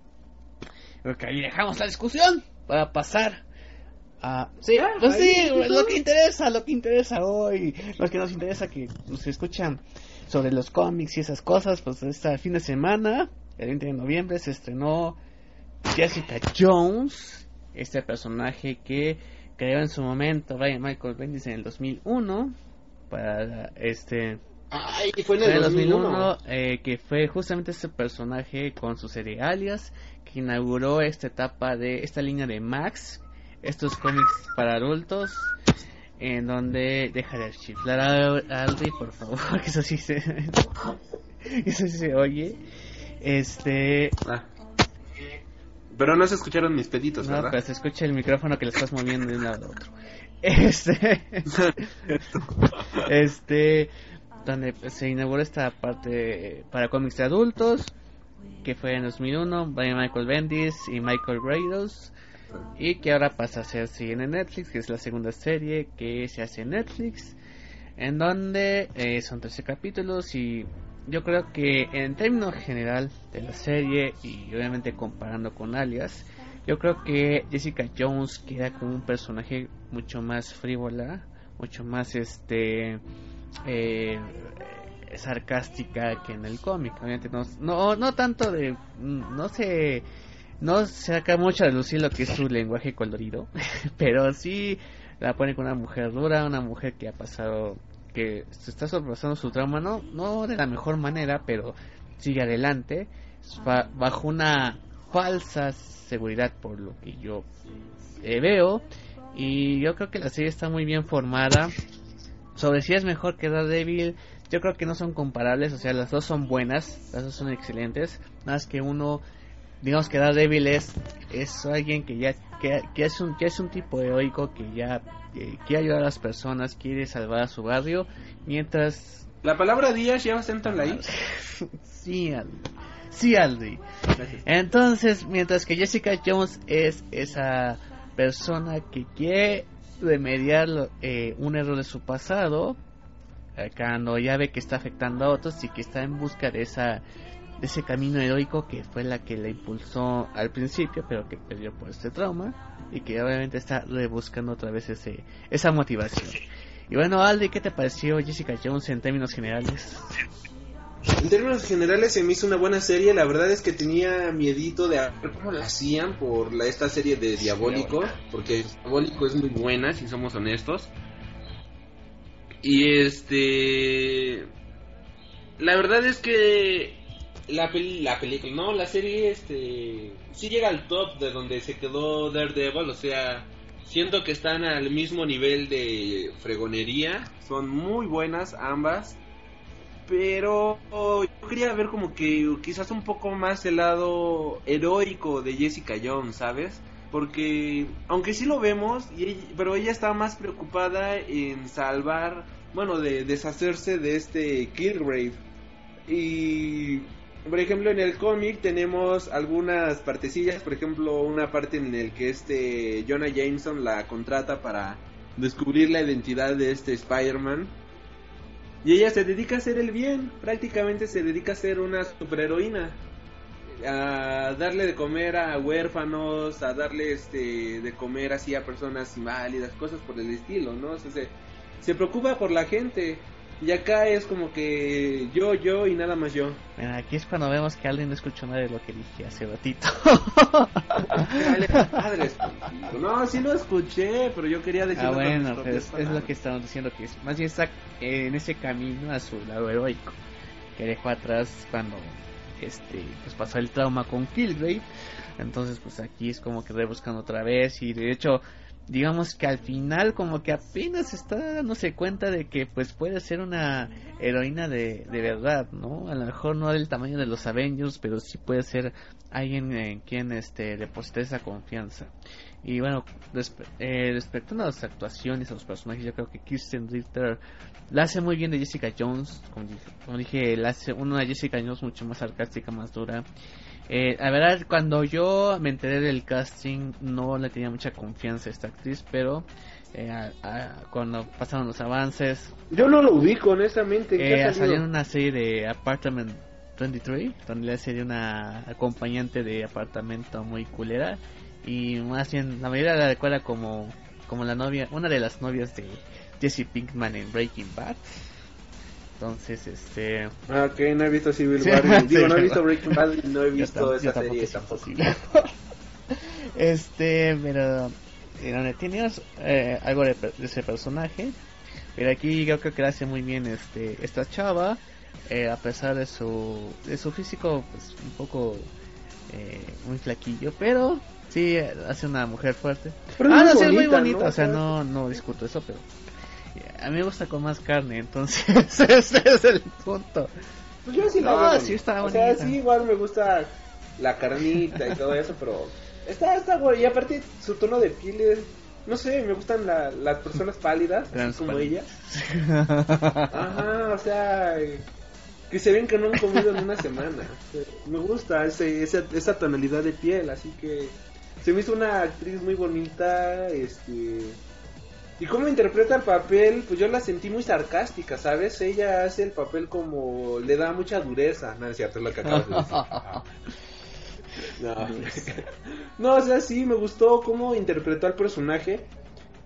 Creo que ahí dejamos la discusión para pasar Sí, Ah, pues sí, ahí, lo que interesa, lo que interesa hoy, lo que nos interesa que nos escuchan sobre los cómics y esas cosas, pues este fin de semana, el 20 de noviembre, se estrenó Jessica Jones, este personaje que creó en su momento Brian Michael Bendis en el 2001 para este Ay, fue en el el 2001. 2001 eh, que fue justamente este personaje con su serie Alias que inauguró esta etapa de esta línea de Max estos cómics para adultos en donde deja de chiflar a Aldi por favor [laughs] que eso sí se [laughs] eso sí se oye este Ah. Pero no se escucharon mis peditos, no ¿verdad? pero se escucha el micrófono que le estás moviendo de un lado a otro [laughs] este este donde se inauguró esta parte para cómics de adultos que fue en 2001 by Michael Bendis y Michael Grados y que ahora pasa a ser en Netflix que es la segunda serie que se hace en Netflix en donde eh, son 13 capítulos y yo creo que en términos general de la serie y obviamente comparando con Alias yo creo que Jessica Jones queda como un personaje mucho más frívola, mucho más este eh, sarcástica que en el cómic. Obviamente no, no, no tanto de, no se, no saca mucho a lucir lo que es su lenguaje colorido, [laughs] pero sí la pone con una mujer dura, una mujer que ha pasado, que se está sobrepasando su trauma, no, no de la mejor manera, pero sigue adelante, ba- bajo una falsa seguridad por lo que yo eh, veo. Y yo creo que la serie está muy bien formada. Sobre si es mejor que Daredevil yo creo que no son comparables o sea las dos son buenas las dos son excelentes. Más que uno digamos que Daredevil es es alguien que ya que, que es un que es un tipo heroico que ya eh, quiere ayudar a las personas quiere salvar a su barrio mientras La palabra días lleva acento en la I. [laughs] sí Aldi sí Aldi Gracias. entonces, mientras que Jessica Jones es esa persona que quiere remediar eh, un error de su pasado, eh, cuando ya ve que está afectando a otros y que está en busca de esa de ese camino heroico que fue la que le impulsó al principio, pero que perdió por este trauma y que obviamente está rebuscando otra vez ese esa motivación. Y bueno, Aldi, ¿qué te pareció Jessica Jones en términos generales? En términos generales se me hizo una buena serie, la verdad es que tenía miedito de cómo la hacían por la, esta serie de Diabólico, porque Diabólico es muy buena, si somos honestos. Y este... La verdad es que la, peli- la película, no, la serie este sí llega al top de donde se quedó Daredevil, o sea, siento que están al mismo nivel de fregonería, son muy buenas ambas pero yo quería ver como que quizás un poco más el lado heroico de Jessica Jones, ¿sabes? Porque aunque sí lo vemos, y pero ella está más preocupada en salvar, bueno, de deshacerse de este Killgrave. Y por ejemplo en el cómic tenemos algunas partecillas, por ejemplo una parte en el que este Jonah Jameson la contrata para descubrir la identidad de este Spider-Man. Y ella se dedica a hacer el bien, prácticamente se dedica a ser una superheroína. A darle de comer a huérfanos, a darle este de comer así a personas inválidas, cosas por el estilo, ¿no? O se, se preocupa por la gente. Y acá es como que yo, yo y nada más yo. Aquí es cuando vemos que alguien no escuchó nada de lo que dije hace ratito. [laughs] no, sí lo escuché, pero yo quería decir. Ah, bueno, pues es lo que estamos diciendo, que más bien está en ese camino a su lado heroico. Que dejó atrás cuando este pues pasó el trauma con Killgrave. Entonces, pues aquí es como que rebuscando otra vez. Y de hecho, digamos que al final como que apenas está dándose cuenta de que pues puede ser una heroína de, de verdad, ¿no? A lo mejor no del tamaño de los Avengers, pero sí puede ser alguien en quien este deposite esa confianza. Y bueno, eh, respecto a las actuaciones, a los personajes, yo creo que Kirsten Ritter la hace muy bien de Jessica Jones, como dije, como dije la hace una Jessica Jones mucho más sarcástica, más dura. Eh, la verdad, cuando yo me enteré del casting, no le tenía mucha confianza a esta actriz, pero eh, cuando pasaron los avances. Yo no lo ubico, honestamente. Eh, salió en una serie de Apartment 23, donde le de una acompañante de apartamento muy culera. Y más bien, la mayoría la recuerda como, como la novia, una de las novias de Jesse Pinkman en Breaking Bad. Entonces, este. Ah, ok, no he visto Civil War. [laughs] Digo, no he visto Breaking Bad y no he [laughs] visto esa serie tampoco. [laughs] este, pero. Tiene eh, algo de, ese personaje. Pero aquí yo creo que lo hace muy bien este esta chava. Eh, a pesar de su, de su físico, pues un poco. Eh, muy flaquillo. Pero sí, hace una mujer fuerte. Pero ah, no, es muy bonita. O sea, no, no discuto eso, pero a mí me gusta con más carne, entonces [laughs] ese es el punto. Pues yo sí la veo. sí está O sea, sí, igual me gusta la carnita y todo eso, pero está, está bueno. Y aparte, su tono de piel es, no sé, me gustan la, las personas pálidas, como ella. Ajá, o sea, que se ven que no han comido en una semana. Me gusta ese, esa, esa tonalidad de piel, así que se me hizo una actriz muy bonita, este y cómo interpreta el papel, pues yo la sentí muy sarcástica, ¿sabes? Ella hace el papel como le da mucha dureza. No, es cierto, es lo que acabas de decir. [laughs] No. no, o sea, sí, me gustó cómo interpretó al personaje.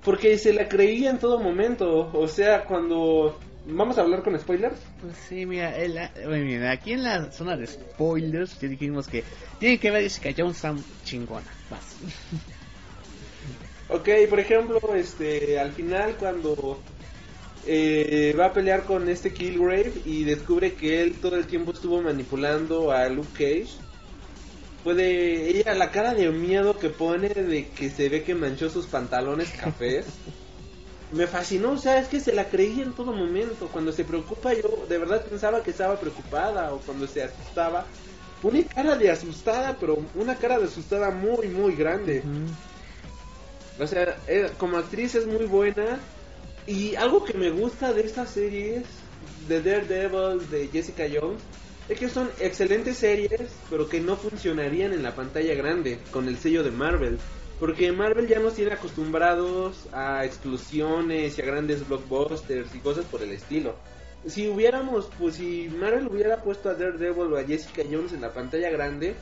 Porque se la creía en todo momento. O sea, cuando ¿Vamos a hablar con spoilers? Pues sí, mira, el, aquí en la zona de spoilers ya dijimos que tiene que ver Jessica Jones tan chingona. Más. [laughs] Ok, por ejemplo, este, al final cuando eh, va a pelear con este Killgrave y descubre que él todo el tiempo estuvo manipulando a Luke Cage. Puede, ella la cara de miedo que pone de que se ve que manchó sus pantalones cafés. [laughs] me fascinó, o sea, es que se la creía en todo momento. Cuando se preocupa, yo de verdad pensaba que estaba preocupada o cuando se asustaba. Una cara de asustada, pero una cara de asustada muy, muy grande. O sea, eh, como actriz es muy buena. Y algo que me gusta de estas series, de Daredevil, de Jessica Jones, es que son excelentes series, pero que no funcionarían en la pantalla grande, con el sello de Marvel. Porque Marvel ya nos tiene acostumbrados a explosiones y a grandes blockbusters y cosas por el estilo. Si hubiéramos, pues si Marvel hubiera puesto a Daredevil o a Jessica Jones en la pantalla grande,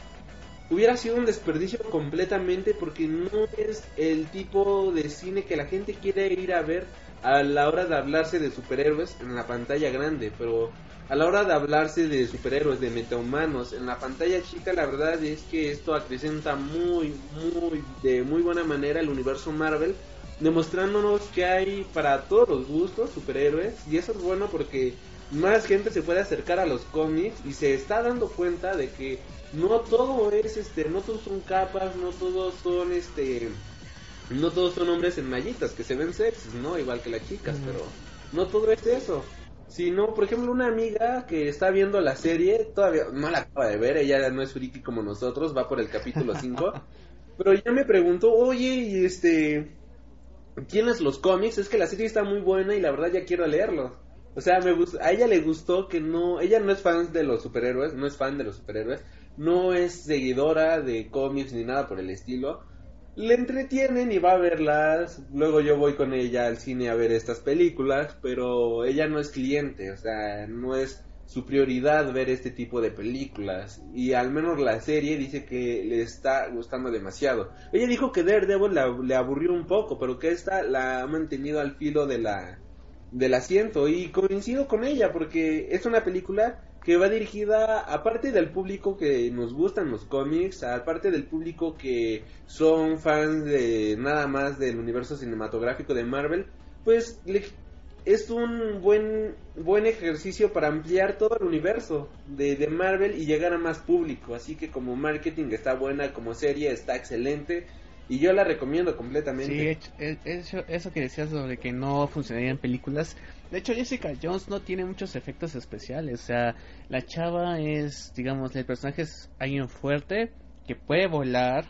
hubiera sido un desperdicio completamente porque no es el tipo de cine que la gente quiere ir a ver a la hora de hablarse de superhéroes en la pantalla grande, pero a la hora de hablarse de superhéroes, de metahumanos, en la pantalla chica la verdad es que esto acrecenta muy, muy, de muy buena manera el universo Marvel, demostrándonos que hay para todos los gustos superhéroes, y eso es bueno porque más gente se puede acercar a los cómics y se está dando cuenta de que no todo es este, no todos son capas, no todos son este no todos son hombres en mallitas que se ven sexys, ¿no? Igual que las chicas, pero no todo es eso. Sino, por ejemplo, una amiga que está viendo la serie, todavía no la acaba de ver, ella no es friki como nosotros, va por el capítulo 5, [laughs] pero ya me preguntó, oye, y este, ¿tienes los cómics? Es que la serie está muy buena y la verdad ya quiero leerlos. O sea, me a ella le gustó que no, ella no es fan de los superhéroes, no es fan de los superhéroes, no es seguidora de cómics ni nada por el estilo. Le entretienen y va a verlas, luego yo voy con ella al cine a ver estas películas, pero ella no es cliente, o sea, no es su prioridad ver este tipo de películas y al menos la serie dice que le está gustando demasiado. Ella dijo que Daredevil le aburrió un poco, pero que esta la ha mantenido al filo de la del asiento y coincido con ella porque es una película que va dirigida aparte del público que nos gustan los cómics, aparte del público que son fans de nada más del universo cinematográfico de Marvel, pues es un buen buen ejercicio para ampliar todo el universo de, de Marvel y llegar a más público, así que como marketing está buena, como serie está excelente y yo la recomiendo completamente. Sí, eso, eso que decías sobre que no funcionaría en películas. De hecho, Jessica Jones no tiene muchos efectos especiales. O sea, la chava es, digamos, el personaje es alguien fuerte que puede volar.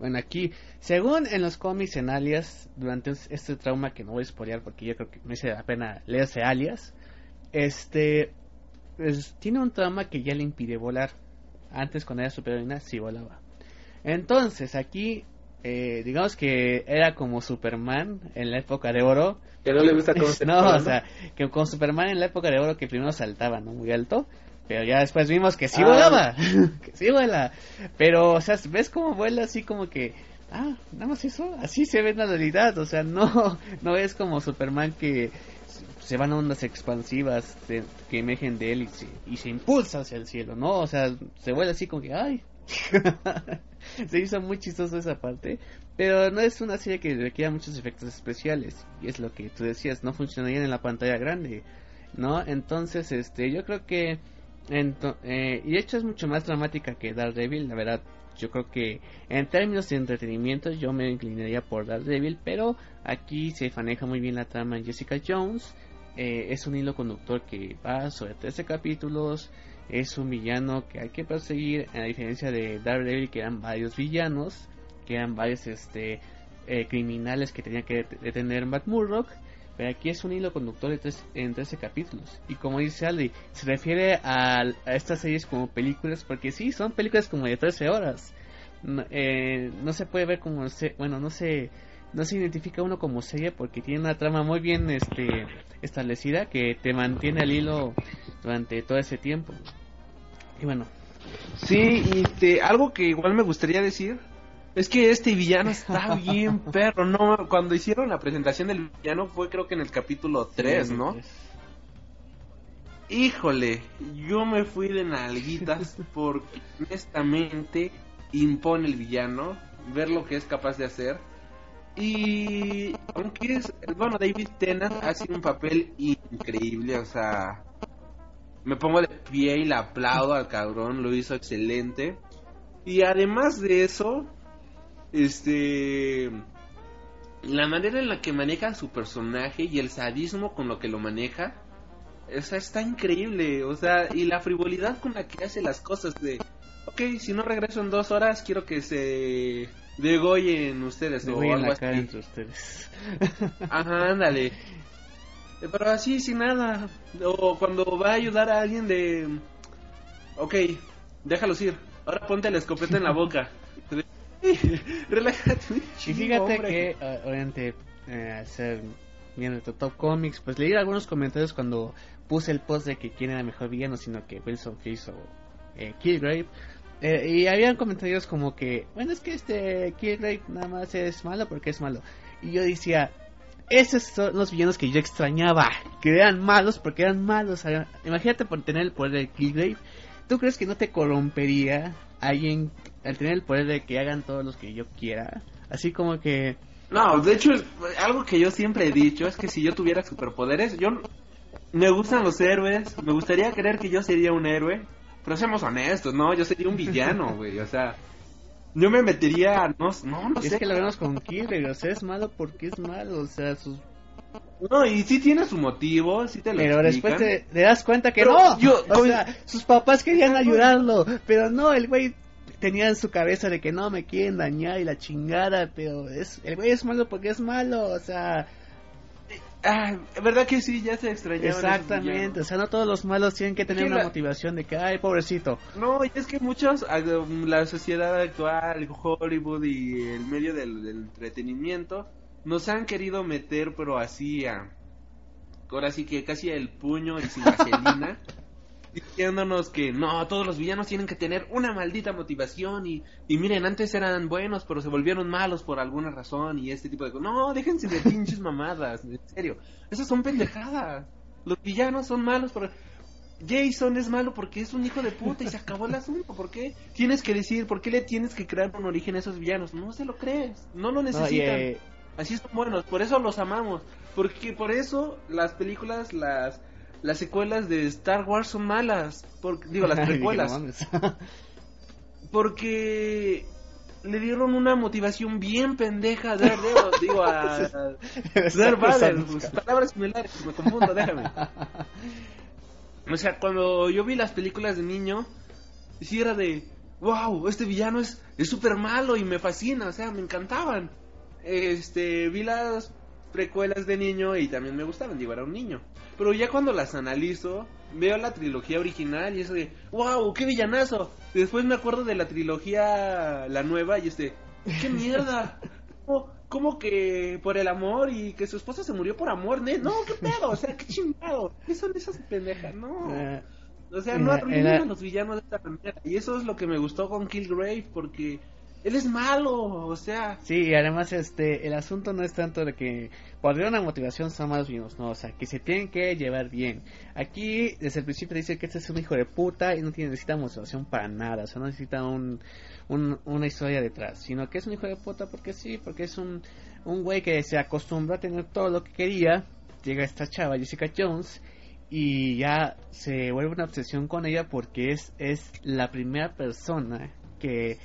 Bueno, aquí, según en los cómics en Alias, durante este trauma que no voy a spoilear porque yo creo que me hace la pena leerse Alias, este, pues, tiene un trauma que ya le impide volar. Antes, cuando era superheroína, sí volaba. Entonces, aquí eh, digamos que era como Superman en la época de oro. Que no le gusta [laughs] cómo se No, o sea, que con Superman en la época de oro que primero saltaba, ¿no? Muy alto. Pero ya después vimos que sí ah. volaba. [laughs] que sí vuela. Pero, o sea, ves cómo vuela así como que. Ah, nada más eso. Así se ve en la realidad. O sea, no, [laughs] no es como Superman que se van a ondas expansivas que emergen de él y se, y se impulsa hacia el cielo, ¿no? O sea, se vuela así como que, ay, [laughs] se hizo muy chistoso esa parte. Pero no es una serie que requiera muchos efectos especiales. Y es lo que tú decías, no funcionarían en la pantalla grande. ¿No? Entonces, este, yo creo que. Eh, y de hecho es mucho más dramática que Daredevil, la verdad. Yo creo que en términos de entretenimiento yo me inclinaría por Daredevil, pero aquí se maneja muy bien la trama en Jessica Jones. Eh, es un hilo conductor que va sobre 13 capítulos es un villano que hay que perseguir, a diferencia de Daredevil, que eran varios villanos, que eran varios este, eh, criminales que tenían que detener Matt Murdock. Pero aquí es un hilo conductor en 13 capítulos. Y como dice Aldi, se refiere a, estas series como películas, porque sí, son películas como de 13 horas. No, eh, no se puede ver como, se, bueno, no se, no se identifica uno como serie porque tiene una trama muy bien este, establecida que te mantiene al hilo durante todo ese tiempo. Y bueno. Sí, y este, algo que igual me gustaría decir es que este villano está [laughs] bien perro, ¿no? Cuando hicieron la presentación del villano fue creo que en el capítulo 3, ¿no? Híjole, yo me fui de nalguitas [laughs] porque honestamente impone el villano, ver lo que es capaz de hacer. Y aunque es, bueno, David Tennant hace un papel increíble, o sea, me pongo de pie y le aplaudo al cabrón, lo hizo excelente. Y además de eso, este la manera en la que maneja su personaje y el sadismo con lo que lo maneja, o sea, está increíble, o sea, y la frivolidad con la que hace las cosas de, ok, si no regreso en dos horas, quiero que se degollen ustedes o algo así. Entre ustedes. Ajá, ándale. Eh, pero así, sin nada. O cuando va a ayudar a alguien de... Ok, déjalos ir. Ahora ponte la escopeta en la boca. [laughs] [laughs] Relájate. Y fíjate que, uh, obviamente, eh, hacer bien Top Comics, pues leí algunos comentarios cuando puse el post de que quién era mejor villano, sino que Wilson Fisk o eh, Killgrave. Eh, y habían comentarios como que, bueno, es que este Killgrave nada más es malo porque es malo. Y yo decía, esos son los villanos que yo extrañaba. Que eran malos porque eran malos. Imagínate por tener el poder de Killgrave. ¿Tú crees que no te corrompería alguien al tener el poder de que hagan todos los que yo quiera? Así como que... No, de hecho, algo que yo siempre he dicho es que si yo tuviera superpoderes, yo... Me gustan los héroes, me gustaría creer que yo sería un héroe, pero seamos honestos, ¿no? Yo sería un villano, güey, o sea... Yo me metería, no, no, no es que lo vemos con Killer, o sea, es malo porque es malo, o sea, sus... No, y sí tiene su motivo, sí te lo Pero después te, das cuenta que no, yo, o sea, sus papás querían ayudarlo, pero no, el güey tenía en su cabeza de que no, me quieren dañar y la chingada, pero es el güey es malo porque es malo, o sea... Ah, ¿verdad que sí? Ya se extrañaba. Exactamente, o sea, no todos los malos tienen que tener una motivación de que, ay, pobrecito. No, y es que muchos, ah, la sociedad actual, Hollywood y el medio del, entretenimiento, nos han querido meter, pero así a. Ahora sí que casi el puño y sin [laughs] vaselina. Diciéndonos que no, todos los villanos tienen que tener una maldita motivación y, y miren, antes eran buenos pero se volvieron malos por alguna razón y este tipo de cosas. No, déjense de pinches mamadas, en serio. Esas son pendejadas. Los villanos son malos por... Jason es malo porque es un hijo de puta y se acabó el asunto. ¿Por qué tienes que decir, por qué le tienes que crear un origen a esos villanos? No se lo crees, no lo necesitan. eh, Así son buenos, por eso los amamos. Porque por eso las películas, las las secuelas de Star Wars son malas. Por, digo, las [laughs] precuelas. [laughs] porque le dieron una motivación bien pendeja a Daredevil, [laughs] digo a Darth Vader, pues, palabras similares, me confundo, déjame. O sea, cuando yo vi las películas de niño, sí era de, wow, este villano es es súper malo y me fascina, o sea, me encantaban. Este, vi las precuelas de niño y también me gustaban, digo, era un niño. Pero ya cuando las analizo, veo la trilogía original y eso de, wow, qué villanazo. Y después me acuerdo de la trilogía, la nueva, y este, qué mierda. ¿Cómo, cómo que por el amor y que su esposa se murió por amor? Ne- No, qué pedo, o sea, qué chingado. ¿Qué son esas pendejas? No. Eh, O sea, no era- a los villanos de esta manera. Y eso es lo que me gustó con Killgrave, porque él es malo, o sea... Sí, además este, el asunto no es tanto de que por una motivación son malos vinos, no, o sea, que se tienen que llevar bien. Aquí desde el principio dice que este es un hijo de puta y no tiene, necesita motivación para nada, o sea, no necesita un, un- una historia detrás, sino que es un hijo de puta porque sí, porque es un, un güey que se acostumbró a tener todo lo que quería, llega esta chava, Jessica Jones, y ya se vuelve una obsesión con ella porque es, es la primera persona que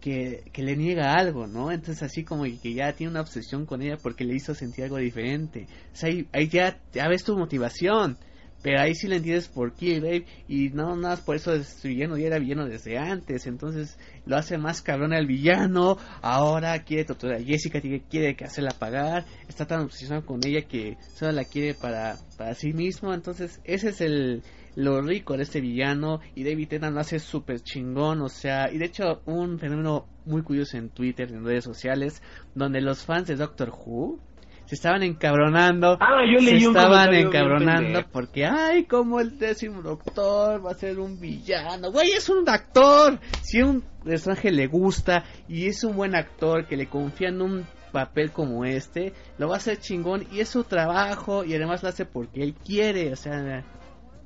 que, que le niega algo, ¿no? Entonces así como que ya tiene una obsesión con ella porque le hizo sentir algo diferente. O sea, ahí, ahí ya, ya ves tu motivación. Pero ahí sí le entiendes por qué, babe. Y no, nada más por eso es villano, ya era villano desde antes. Entonces lo hace más cabrón al villano. Ahora quiere torturar a Jessica, quiere que hacerla pagar. Está tan obsesionado con ella que solo la quiere para, para sí mismo. Entonces ese es el, lo rico de este villano y David Tennant lo hace súper chingón, o sea, y de hecho un fenómeno muy curioso en Twitter, en redes sociales, donde los fans de Doctor Who se estaban encabronando, Ah, yo se un estaban encabronando porque, ay, como el décimo doctor va a ser un villano, güey, es un actor, si a un personaje le gusta y es un buen actor que le confía en un papel como este, lo va a hacer chingón y es su trabajo y además lo hace porque él quiere, o sea,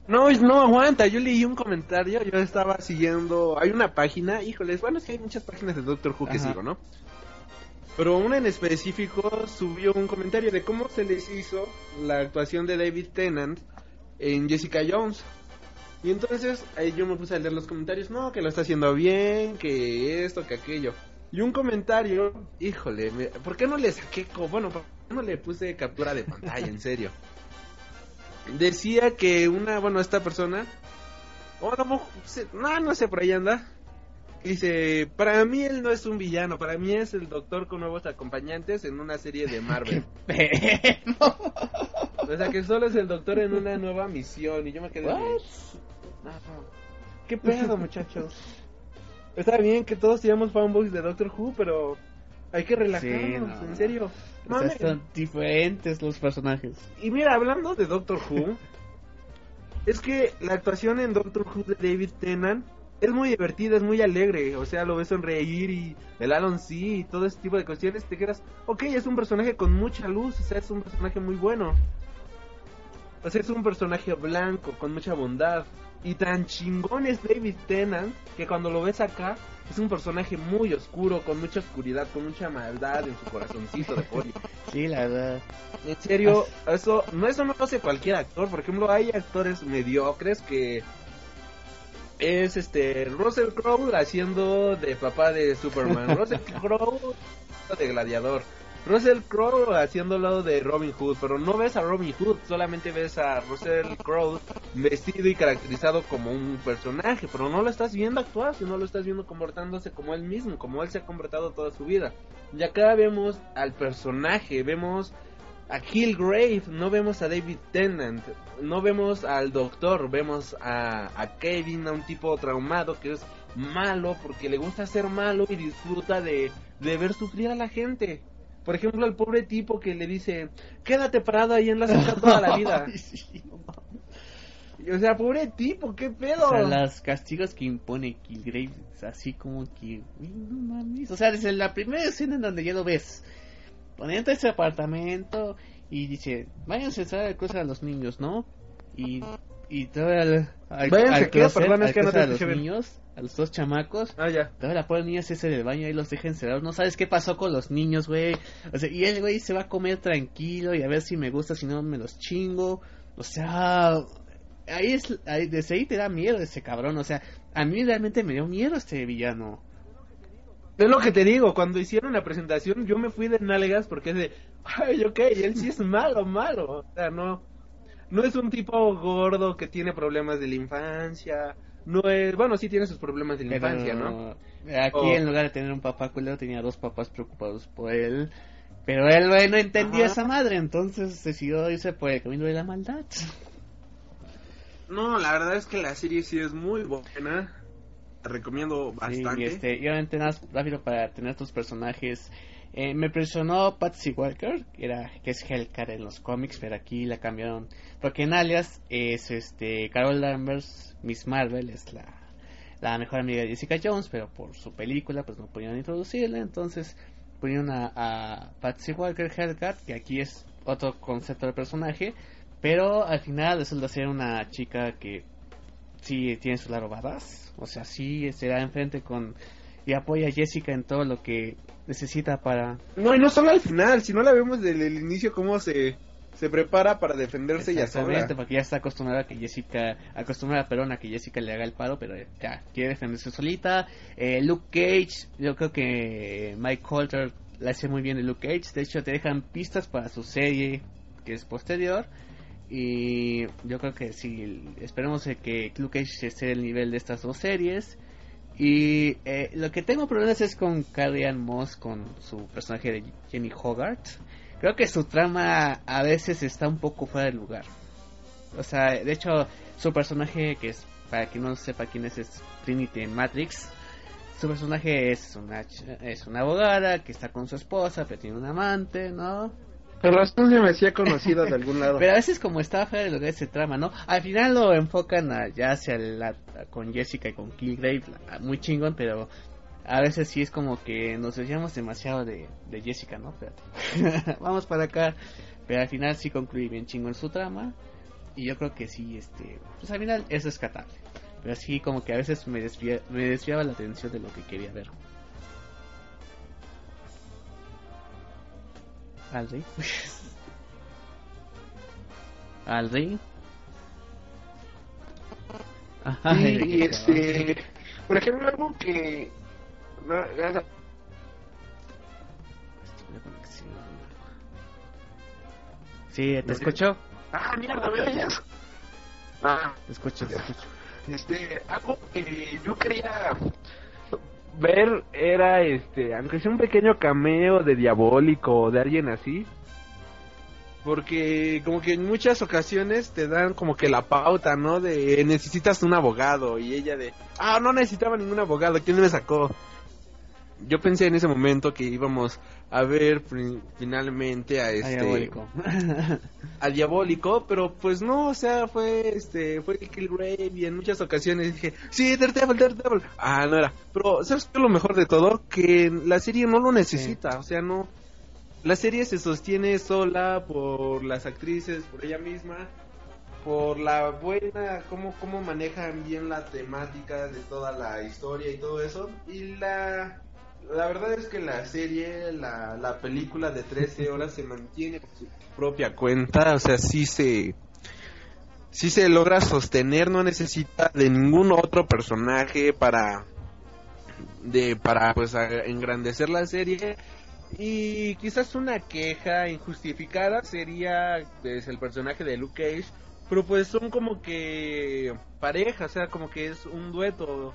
No, no aguanta, yo leí un comentario, yo estaba siguiendo, hay una página, híjoles, bueno, es que hay muchas páginas de Doctor Who que sigo, ¿no? Pero una en específico subió un comentario de cómo se les hizo la actuación de David Tennant en Jessica Jones. Y entonces ahí yo me puse a leer los comentarios, no, que lo está haciendo bien, que esto, que aquello. Y un comentario, híjole, me- ¿por qué no le saqué, co- bueno, por qué no le puse captura de pantalla, en serio? Decía que una, bueno, esta persona, o no, no, no sé, por ahí anda. Dice, para mí él no es un villano, para mí es el doctor con nuevos acompañantes en una serie de Marvel. [laughs] [laughs] O sea, que solo es el doctor en una nueva misión. Y yo me quedé de, What? "Ah, ¿Qué pedo, muchachos? [laughs] Está bien que todos seamos fanboys de Doctor Who, pero hay que relajarnos, Sí, no. en serio. O sea, Mames. son diferentes los personajes. Y mira, hablando de Doctor Who, [laughs] es que la actuación en Doctor Who de David Tennant es muy divertida, es muy alegre. O sea, lo ves sonreír y el Alan C y todo ese tipo de cuestiones. Te quedas, ok, es un personaje con mucha luz, o sea, es un personaje muy bueno. O sea, es un personaje blanco, con mucha bondad. Y tan chingón es David Tennant que cuando lo ves acá es un personaje muy oscuro, con mucha oscuridad, con mucha maldad en su corazoncito de pollo. [laughs] Sí, la verdad. En serio, eso no eso no lo hace cualquier actor. Por ejemplo, hay actores mediocres que es este Russell Crowe haciendo de papá de Superman, [laughs] Russell Crowe de Gladiador, Russell Crowe haciéndolo de Robin Hood, pero no ves a Robin Hood, solamente ves a Russell Crowe vestido y caracterizado como un personaje, pero no lo estás viendo actuar, sino lo estás viendo comportándose como él mismo, como él se ha comportado toda su vida. Y acá vemos al personaje, vemos a Killgrave, no vemos a David Tennant, no vemos al doctor, vemos a, a Kevin, a un tipo traumado que es malo porque le gusta ser malo y disfruta de, de ver sufrir a la gente. Por ejemplo, al pobre tipo que le dice, quédate parado ahí en la cerca toda la vida. [laughs] Ay, sí. O sea, pobre tipo, qué pedo. O sea, los castigos que impone Killgrave, así como que, no mames. O sea, desde la primera escena en donde ya lo ves, poniendo ese apartamento y dice, váyanse a traer cosas a los niños, ¿no? Y, y todavía al, al, Váyanse, al closet, Perdón, es que no te a los niños, a los dos chamacos. Ah, ya. Todavía la pobre niña ese del baño ahí los deja encerrados. No sabes qué pasó con los niños, güey. O sea, y el güey se va a comer tranquilo y a ver si me gusta, si no me los chingo. O sea, ahí es, ahí, desde ahí te da miedo ese cabrón. O sea, a mí realmente me dio miedo este villano. Es lo que te digo, cuando hicieron la presentación yo me fui de nalgas porque es de, ay, ok, él sí es malo, malo. O sea, no, no es un tipo gordo que tiene problemas de la infancia. No es, bueno, sí tiene sus problemas de la Pero infancia, ¿no? Aquí Oh. en lugar de tener un papá culero tenía dos papás preocupados por él. Pero él, no entendía Ajá. esa madre, entonces decidió irse por el camino de la maldad. No, la verdad es que la serie sí es muy buena. Te recomiendo Sí, bastante. este, y obviamente nada más rápido para tener estos personajes. Eh, me impresionó Patsy Walker, que, era, que es Hellcat en los cómics, pero aquí la cambiaron. Porque en alias es este Carol Danvers, Miss Marvel, es la, la mejor amiga de Jessica Jones, pero por su película pues no podían introducirla, entonces pusieron a, Patsy Walker Hellcat, que aquí es otro concepto del personaje, pero al final resulta ser una chica que sí tiene su lado o sea, sí se da enfrente con y apoya a Jessica en todo lo que necesita para No, y no solo al final, si no la vemos desde el inicio cómo se, se prepara para defenderse ella sola. Exactamente, porque ya está acostumbrada a que Jessica, acostumbrada, perdón, a que Jessica le haga el paro, pero ya quiere defenderse solita. Eh, Luke Cage, yo creo que Mike Colter la hace muy bien de Luke Cage, de hecho te dejan pistas para su serie que es posterior. Y yo creo que sí, esperemos que Luke Cage esté el nivel de estas dos series. Y eh, lo que tengo problemas es con Carrie Moss, con su personaje de Jenny Hogarth. Creo que su trama a veces está un poco fuera de lugar. O sea, de hecho, su personaje, que es, para quien no sepa quién es, es Trinity Matrix. Su personaje es una, es una abogada que está con su esposa, pero tiene un amante, ¿no? Por razón se me hacía conocida de algún lado. [laughs] Pero a veces como está fuera de lugar ese trama, ¿no? Al final lo enfocan a, ya hacia la, con Jessica y con Killgrave, la- muy chingón, pero a veces sí es como que nos desviamos demasiado de, de Jessica, ¿no? Espérate. [laughs] Vamos para acá. Pero al final sí concluye bien chingón su trama. Y yo creo que sí, este, pues al final es rescatable. Pero sí como que a veces me, desvia- me desviaba la atención de lo que quería ver. Aldi. Aldi. Ajá, Sí, qué y este, por ejemplo, algo que... no, conexión. Sí, te escucho. Ah, mierda, ¿me oyes? Ah, Te escucho, te escucho. este, algo que yo quería ver era, este, aunque sea un pequeño cameo de Diabólico o de alguien así. Porque como que en muchas ocasiones te dan como que la pauta, ¿no? De necesitas un abogado y ella de, ah, no necesitaba ningún abogado, ¿quién me sacó? Yo pensé en ese momento que íbamos a ver fi- finalmente a este diabólico. [laughs] al diabólico, pero pues no, o sea, fue este, fue Killgrave y en muchas ocasiones dije, sí, Daredevil, Daredevil. Ah, no era. Pero, ¿sabes qué es lo mejor de todo? Que la serie no lo necesita, o sea, no. La serie se sostiene sola por las actrices, por ella misma, por la buena, cómo, cómo manejan bien la temática de toda la historia y todo eso. Y la, la verdad es que la serie, la, la película de 13 horas se mantiene por su propia cuenta, o sea, sí se sí se logra sostener, no necesita de ningún otro personaje para de para pues engrandecer la serie. Y quizás una queja injustificada sería pues el personaje de Luke Cage, pero pues son como que pareja, o sea, como que es un dueto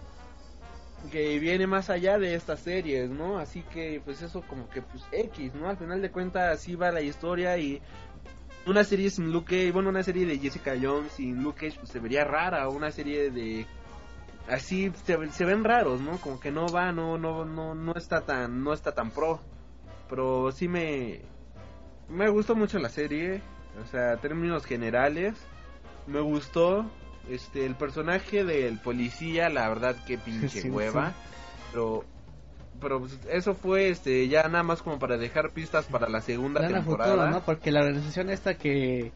que viene más allá de estas series, ¿no? Así que pues eso como que pues X, ¿no? Al final de cuentas así va la historia y una serie sin Luke bueno, una serie de Jessica Jones sin Luke pues se vería rara, una serie de así se, se ven raros, ¿no? Como que no va, no no no no está tan no está tan pro. Pero sí me me gustó mucho la serie, o sea, términos generales me gustó Este, el personaje del policía, la verdad que [laughs] pinche hueva. Pero pero pues, eso fue este ya nada más como para dejar pistas para la segunda temporada. ¿no? Porque la organización esta que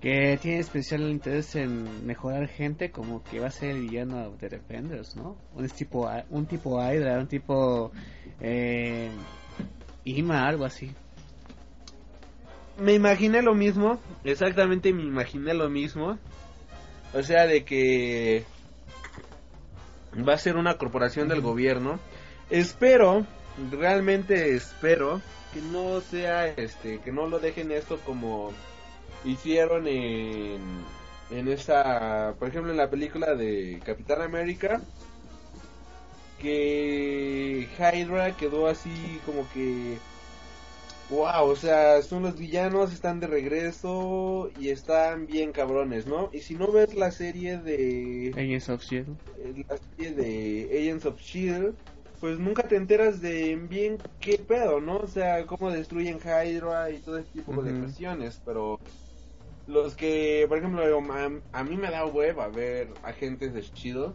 que tiene especial interés en mejorar gente como que va a ser el villano de Defenders, ¿no? Un tipo un tipo Hydra, un tipo eh, Ima, algo así. Me imaginé lo mismo, exactamente me imaginé lo mismo. O sea, de que va a ser una corporación del gobierno. Espero, realmente espero que no sea este, que no lo dejen esto como hicieron en en esa, por ejemplo, en la película de Capitán América que Hydra quedó así como que wow, o sea, son los villanos, están de regreso y están bien cabrones, ¿no? Y si no ves la serie de Agents of Shield, la serie de Agents of Shield pues nunca te enteras de bien qué pedo, ¿no? O sea, cómo destruyen Hydra y todo ese tipo de cuestiones, pero los que, por ejemplo, a, mí me da hueva ver agentes de chido.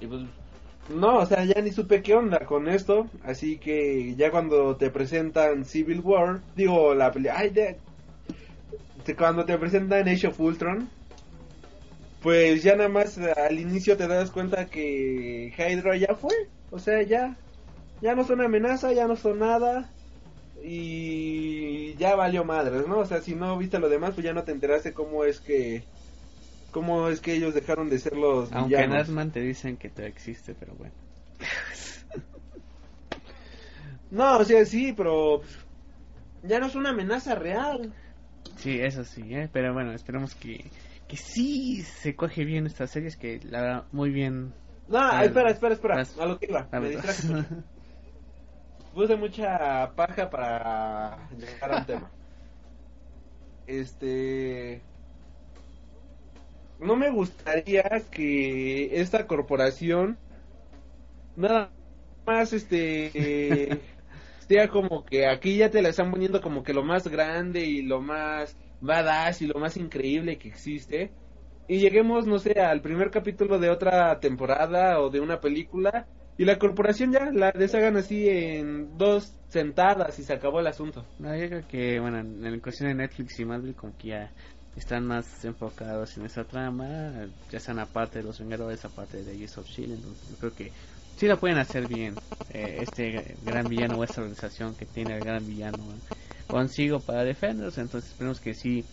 Y pues, no, o sea, ya ni supe qué onda con esto. Así que ya cuando te presentan Civil War, digo, la ay, de, cuando te presentan Age of Ultron, pues ya nada más al inicio te das cuenta que Hydra ya fue. O sea, ya, ya no son amenaza, ya no son nada y ya valió madres, ¿no? O sea, si no viste lo demás, pues ya no te enteraste cómo es que cómo es que ellos dejaron de ser los Aunque en Asman te dicen que te existe, pero bueno. [laughs] no, o sea, sí, pero ya no es una amenaza real. Sí, eso sí, ¿eh? pero bueno, esperemos que, que sí se coge bien esta serie, es que la verdad muy bien no, espera, espera, espera. A lo que iba. Me distraje [laughs] Puse mucha paja para llegar al tema. Este. No me gustaría que esta corporación. Nada más, este. [laughs] sea como que aquí ya te la están poniendo como que lo más grande y lo más badass y lo más increíble que existe y lleguemos, no sé, al primer capítulo de otra temporada o de una película y la corporación ya la deshagan así en dos sentadas y se acabó el asunto. No, yo creo que, bueno, en la cuestión de Netflix y Marvel como que ya están más enfocados en esa trama, ya sean aparte de los Vengadores, aparte de Aegis of Shield, yo creo que sí la pueden hacer bien, eh, este gran villano o esta organización que tiene el gran villano consigo para defenderlos, entonces esperemos que sí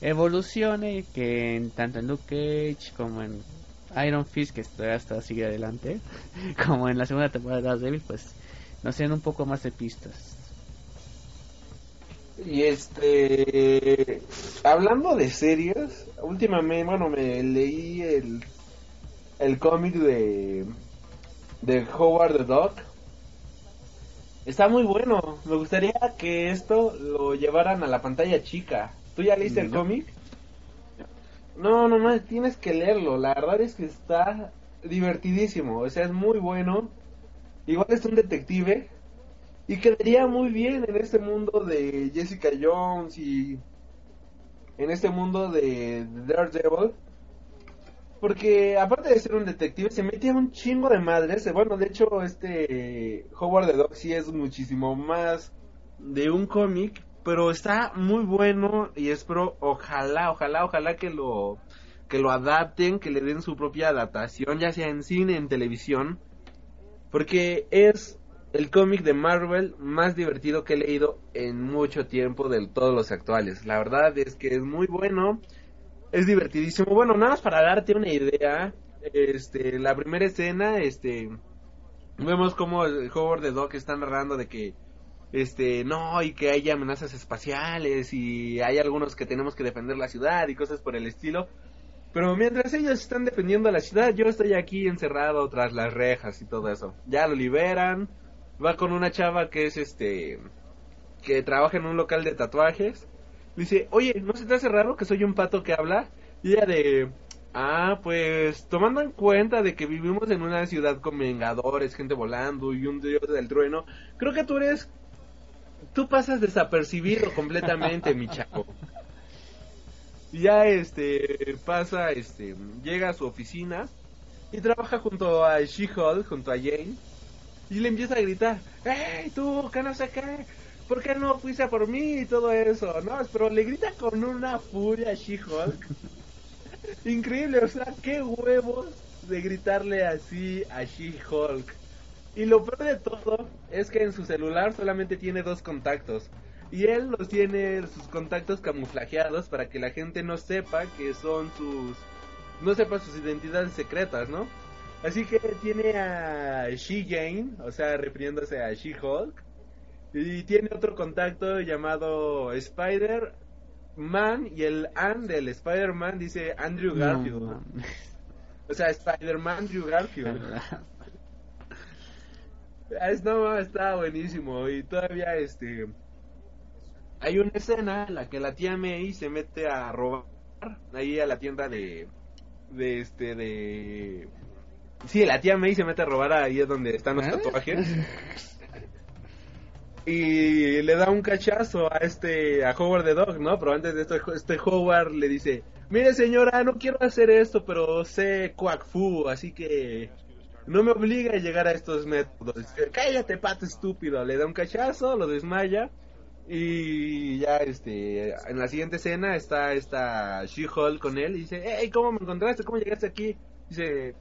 evolucione, que en, tanto en Luke Cage como en Iron Fist, que todavía hasta sigue adelante, [laughs] como en la segunda temporada de Devil, pues nos den un poco más de pistas. Y este, hablando de series, últimamente, bueno, me leí el, el cómic de, de Howard the Duck. Está muy bueno, me gustaría que esto lo llevaran a la pantalla chica. ¿Tú ya leíste el cómic? No, no, no, tienes que leerlo. La verdad es que está divertidísimo. O sea, es muy bueno. Igual es un detective. Y quedaría muy bien en este mundo de Jessica Jones y en este mundo de Daredevil. Porque aparte de ser un detective, se metía un chingo de madres. Bueno, de hecho, este Howard the Dog sí es muchísimo más de un cómic pero está muy bueno y espero, ojalá, ojalá, ojalá que lo que lo adapten, que le den su propia adaptación, ya sea en cine, en televisión, porque es el cómic de Marvel más divertido que he leído en mucho tiempo de todos los actuales. La verdad es que es muy bueno, es divertidísimo. Bueno, nada más para darte una idea, este, la primera escena, este, vemos como el Howard the Dog está narrando de que este, no, y que hay amenazas espaciales y hay algunos que tenemos que defender la ciudad y cosas por el estilo. Pero mientras ellos están defendiendo la ciudad, yo estoy aquí encerrado tras las rejas y todo eso. Ya lo liberan, va con una chava que es este, que trabaja en un local de tatuajes. Dice, oye, ¿no se te hace raro que soy un pato que habla? Y ella de, ah, pues tomando en cuenta de que vivimos en una ciudad con vengadores, gente volando y un dios del trueno, creo que tú eres tú pasas desapercibido completamente, mi chavo. Y ya este pasa, este, llega a su oficina y trabaja junto a She-Hulk, junto a Jane. Y le empieza a gritar, ¡Hey, tú, que no sé qué! ¿Por qué no fuiste por mí y todo eso? No, pero le grita con una furia a She-Hulk. [laughs] Increíble, o sea, qué huevos de gritarle así a She-Hulk. Y lo peor de todo es que en su celular solamente tiene dos contactos. Y él los tiene sus contactos camuflajeados para que la gente no sepa que son sus... No sepa sus identidades secretas, ¿no? Así que tiene a She-Jane, o sea, refiriéndose a She-Hulk. Y tiene otro contacto llamado Spider-Man. Y el An del Spider-Man dice Andrew Garfield. o sea, Spider-Man Andrew Garfield. Es, no, está buenísimo. Y todavía, este. Hay una escena en la que la tía May se mete a robar ahí a la tienda de. De este, de. Sí, la tía May se mete a robar ahí es donde están los tatuajes. [laughs] y le da un cachazo a este a Howard the Dog, ¿no? Pero antes de esto este Howard le dice, "Mire, señora, no quiero hacer esto, pero sé quack fu, así que no me obliga a llegar a estos métodos. Cállate, pato estúpido." Le da un cachazo, lo desmaya y ya este en la siguiente escena está esta She-Hulk con él y dice, "Hey, ¿cómo me encontraste? ¿Cómo llegaste aquí?" Dice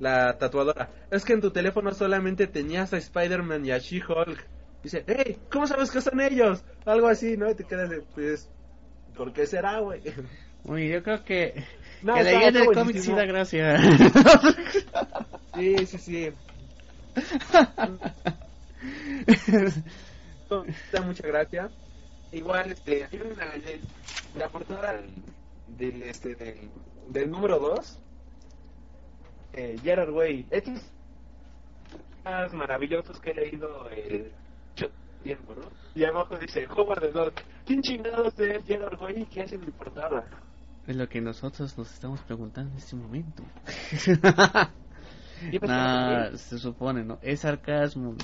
la tatuadora, "Es que en tu teléfono solamente tenías a Spider-Man y a She-Hulk." Dice, hey, ¿cómo sabes que son ellos? Algo así, ¿no? Y te quedas de, pues, ¿por qué será, güey? Uy, yo creo que, [laughs] no, que leí en el cómic sí da gracia. [laughs] [laughs] sí, sí, sí. da mucha gracia. Igual, este, hay una, la portada del, este, del, del número 2, eh, Gerard Way, estos más maravillosos que he leído eh, tiempo, ¿no? Y abajo dice, Howard the Dog. ¿Quién chingados es Gerard Way? ¿Qué hace en mi portada? Es lo que nosotros nos estamos preguntando en este momento. [laughs] nah, se supone, ¿no? Es sarcasmo.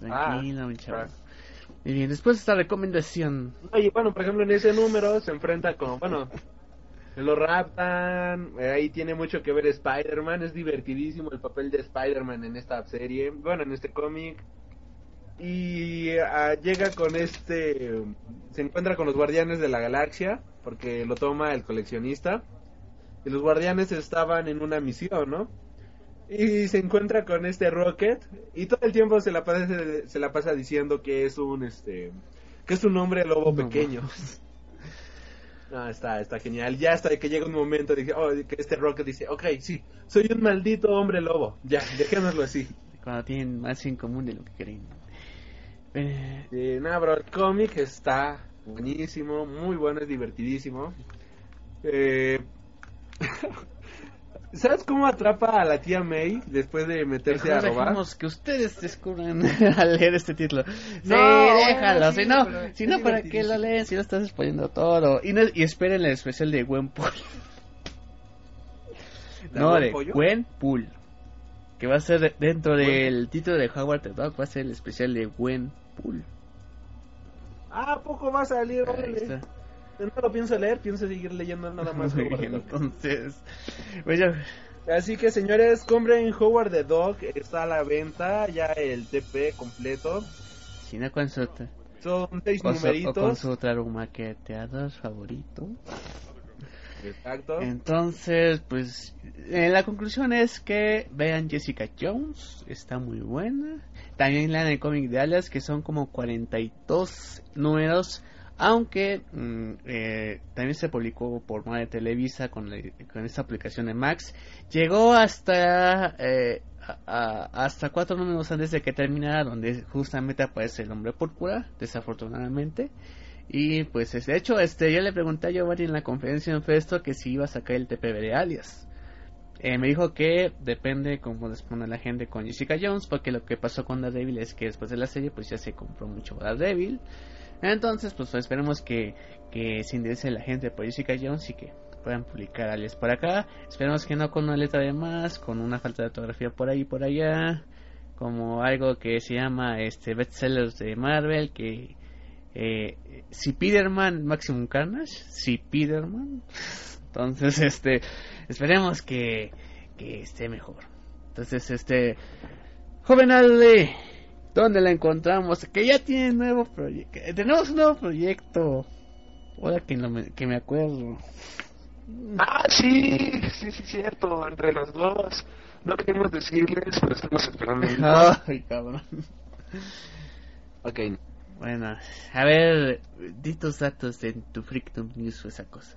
Tranquila, mi chaval. Y bien, después esta recomendación. Oye, bueno, por ejemplo, en ese número se enfrenta con, bueno, lo raptan, eh, ahí tiene mucho que ver Spider-Man, es divertidísimo el papel de Spider-Man en esta serie, bueno, en este cómic. Y ah, llega con este, se encuentra con los guardianes de la galaxia, porque lo toma el coleccionista. Y los guardianes estaban en una misión, ¿no? Y se encuentra con este Rocket y todo el tiempo se la pasa, se la pasa diciendo que es un este que es un hombre lobo pequeño. [laughs] No, está, está genial. Ya hasta que llega un momento de que, oh, que este Rocket dice, ok, sí, soy un maldito hombre lobo. Ya, dejémoslo así. Cuando tienen más en común de lo que creen. Eh... nada, bro, el cómic está buenísimo, muy bueno, es divertidísimo. Eh... [laughs] ¿Sabes cómo atrapa a la tía May después de meterse a robar? Que ustedes descubran [laughs] al leer este título. No, sí, déjalo. si no, si no ¿para qué lo leen? Si no estás exponiendo todo. Y, no, y esperen el especial de Gwenpool. no, de Gwenpool. Que va a ser dentro del título de Howard the Dog. Va a ser el especial de Gwenpool. Ah, poco va a salir, no lo pienso leer, pienso seguir leyendo nada más. entonces, Así que señores, compren Howard the Dog, está a la venta, ya el TP completo. Si no con su, Son seis numeritos. con su maqueteador favorito. Exacto. Entonces, pues, eh, la conclusión es que vean Jessica Jones, está muy buena. También lean el cómic de Alias, que son como 42 números aunque mm, eh, también se publicó por de Televisa con, con esta aplicación de Max. Llegó hasta eh, hasta cuatro números antes de que terminara, donde justamente aparece el hombre púrpura, desafortunadamente. Y pues de hecho, este, yo le pregunté a Giovanni en la conferencia en Festo que si iba a sacar el TPB de alias. Eh, me dijo que depende cómo responde la gente con Jessica Jones, porque lo que pasó con Daredevil es que después de la serie pues ya se compró mucho Daredevil. Entonces, pues esperemos que, que se interese la gente por Jessica Jones y que puedan publicar alias por acá. Esperemos que no con una letra de más, con una falta de ortografía por ahí y por allá, como algo que se llama este bestsellers de Marvel, que eh, si Peterman Maximum Carnage, si Peterman, [laughs] entonces este esperemos que, que esté mejor. Entonces este joven Alde, ¿dónde la encontramos? Que ya tiene nuevo proyecto, tenemos un nuevo proyecto. Ahora que, que me acuerdo. Ah, sí, sí, sí, cierto, entre los dos. No queremos decirles, pero estamos esperando. [laughs] Ay, cabrón. Ok. Bueno, a ver, di tus datos en tu Freakdom News o esa cosa.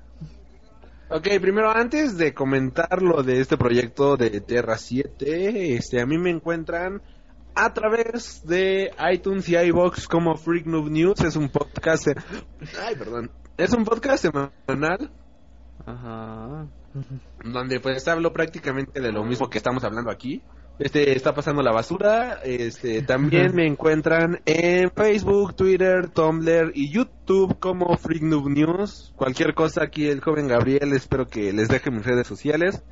Ok, primero, antes de comentar lo de este proyecto de Terra 7, este, a mí me encuentran a través de iTunes y iBox como Freak Noob News. Es un podcast. Ay, perdón. Es un podcast semanal. Ajá. Donde pues hablo prácticamente de lo mismo que estamos hablando aquí. Este está pasando la basura. Este también me encuentran en Facebook, Twitter, Tumblr y YouTube como Freak Noob News. Cualquier cosa aquí el joven Gabriel espero que les deje mis redes sociales.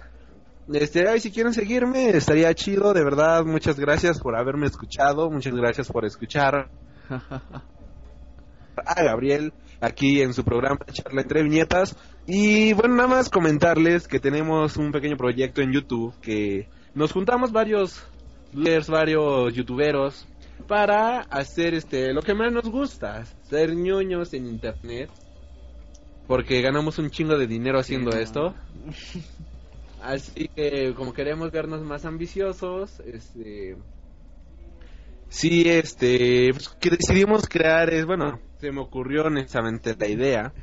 Este, ay, si quieren seguirme, estaría chido, de verdad, muchas gracias por haberme escuchado, muchas gracias por escuchar [laughs] a Gabriel aquí en su programa Charla entre Viñetas. Y bueno, nada más comentarles que tenemos un pequeño proyecto en YouTube que nos juntamos varios varios youtuberos para hacer este lo que más nos gusta, ser ñoños en internet. Porque ganamos un chingo de dinero haciendo esto. [laughs] Así que como queremos vernos más ambiciosos, este sí, este, pues, que decidimos crear es, bueno, se me ocurrió honestamente la idea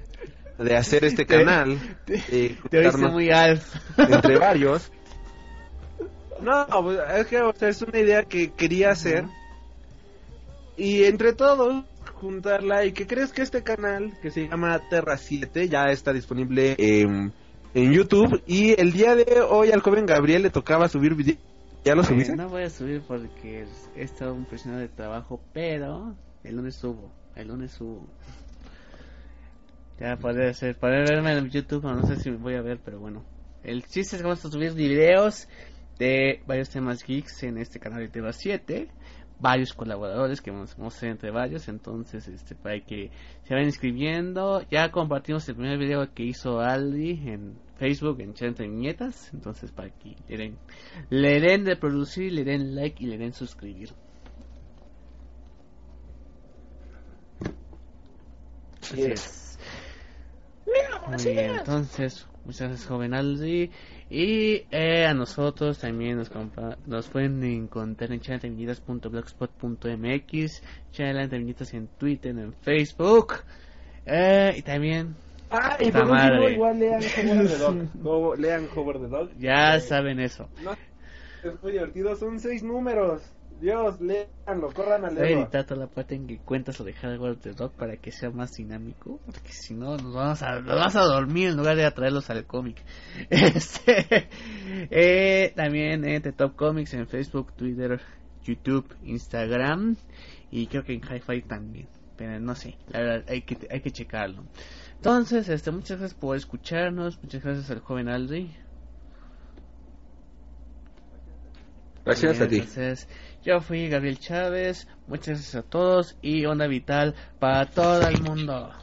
de hacer este [laughs] canal, te, te muy alto. entre varios. [laughs] No, pues, es que es una idea que quería hacer y entre todos juntarla y que crees que este canal que se llama Terra 7 ya está disponible en en YouTube y el día de hoy al joven Gabriel le tocaba subir video. ¿Ya lo subiste? no voy a subir porque he estado un presionado de trabajo, pero el lunes subo, el lunes subo. Ya puede ser, puede verme en YouTube, no sé si voy a ver, pero bueno. El chiste es que vamos a subir videos de varios temas geeks en este canal de Teba 7 varios colaboradores que vamos, a hacer entre varios entonces este para que se vayan inscribiendo ya compartimos el primer video que hizo Aldi en Facebook en Chente Nietas entonces para que le den le den de producir le den like y le den suscribir Así es. Muy bien, entonces, muchas gracias, joven Aldi. Y eh, a nosotros también nos, nos pueden encontrar en chanelantevinitas.blogspot.mx, chanelantevinitas en Twitter, en Facebook. Eh, y también... Ah, y por último, igual lean [laughs] Hover the Dog. lean Hover the Dog. Ya saben eso. No, es muy divertido, son seis números. Dios, léanlo, corran a leerlo. Voy a editar toda la parte en que cuentas lo de Hardware the Dog para que sea más dinámico, porque si no nos vamos a, nos vamos a dormir en lugar de atraerlos al cómic. [laughs] Este, eh, también eh, The Top Comics en Facebook, Twitter, YouTube, Instagram y creo que en Hi-Fi también. Pero no sé, la verdad hay que, hay que checarlo. Entonces, este, muchas gracias por escucharnos, muchas gracias al joven Aldri. Gracias a ti. Entonces, yo fui Gabriel Chávez, muchas gracias a todos y onda vital para todo el mundo.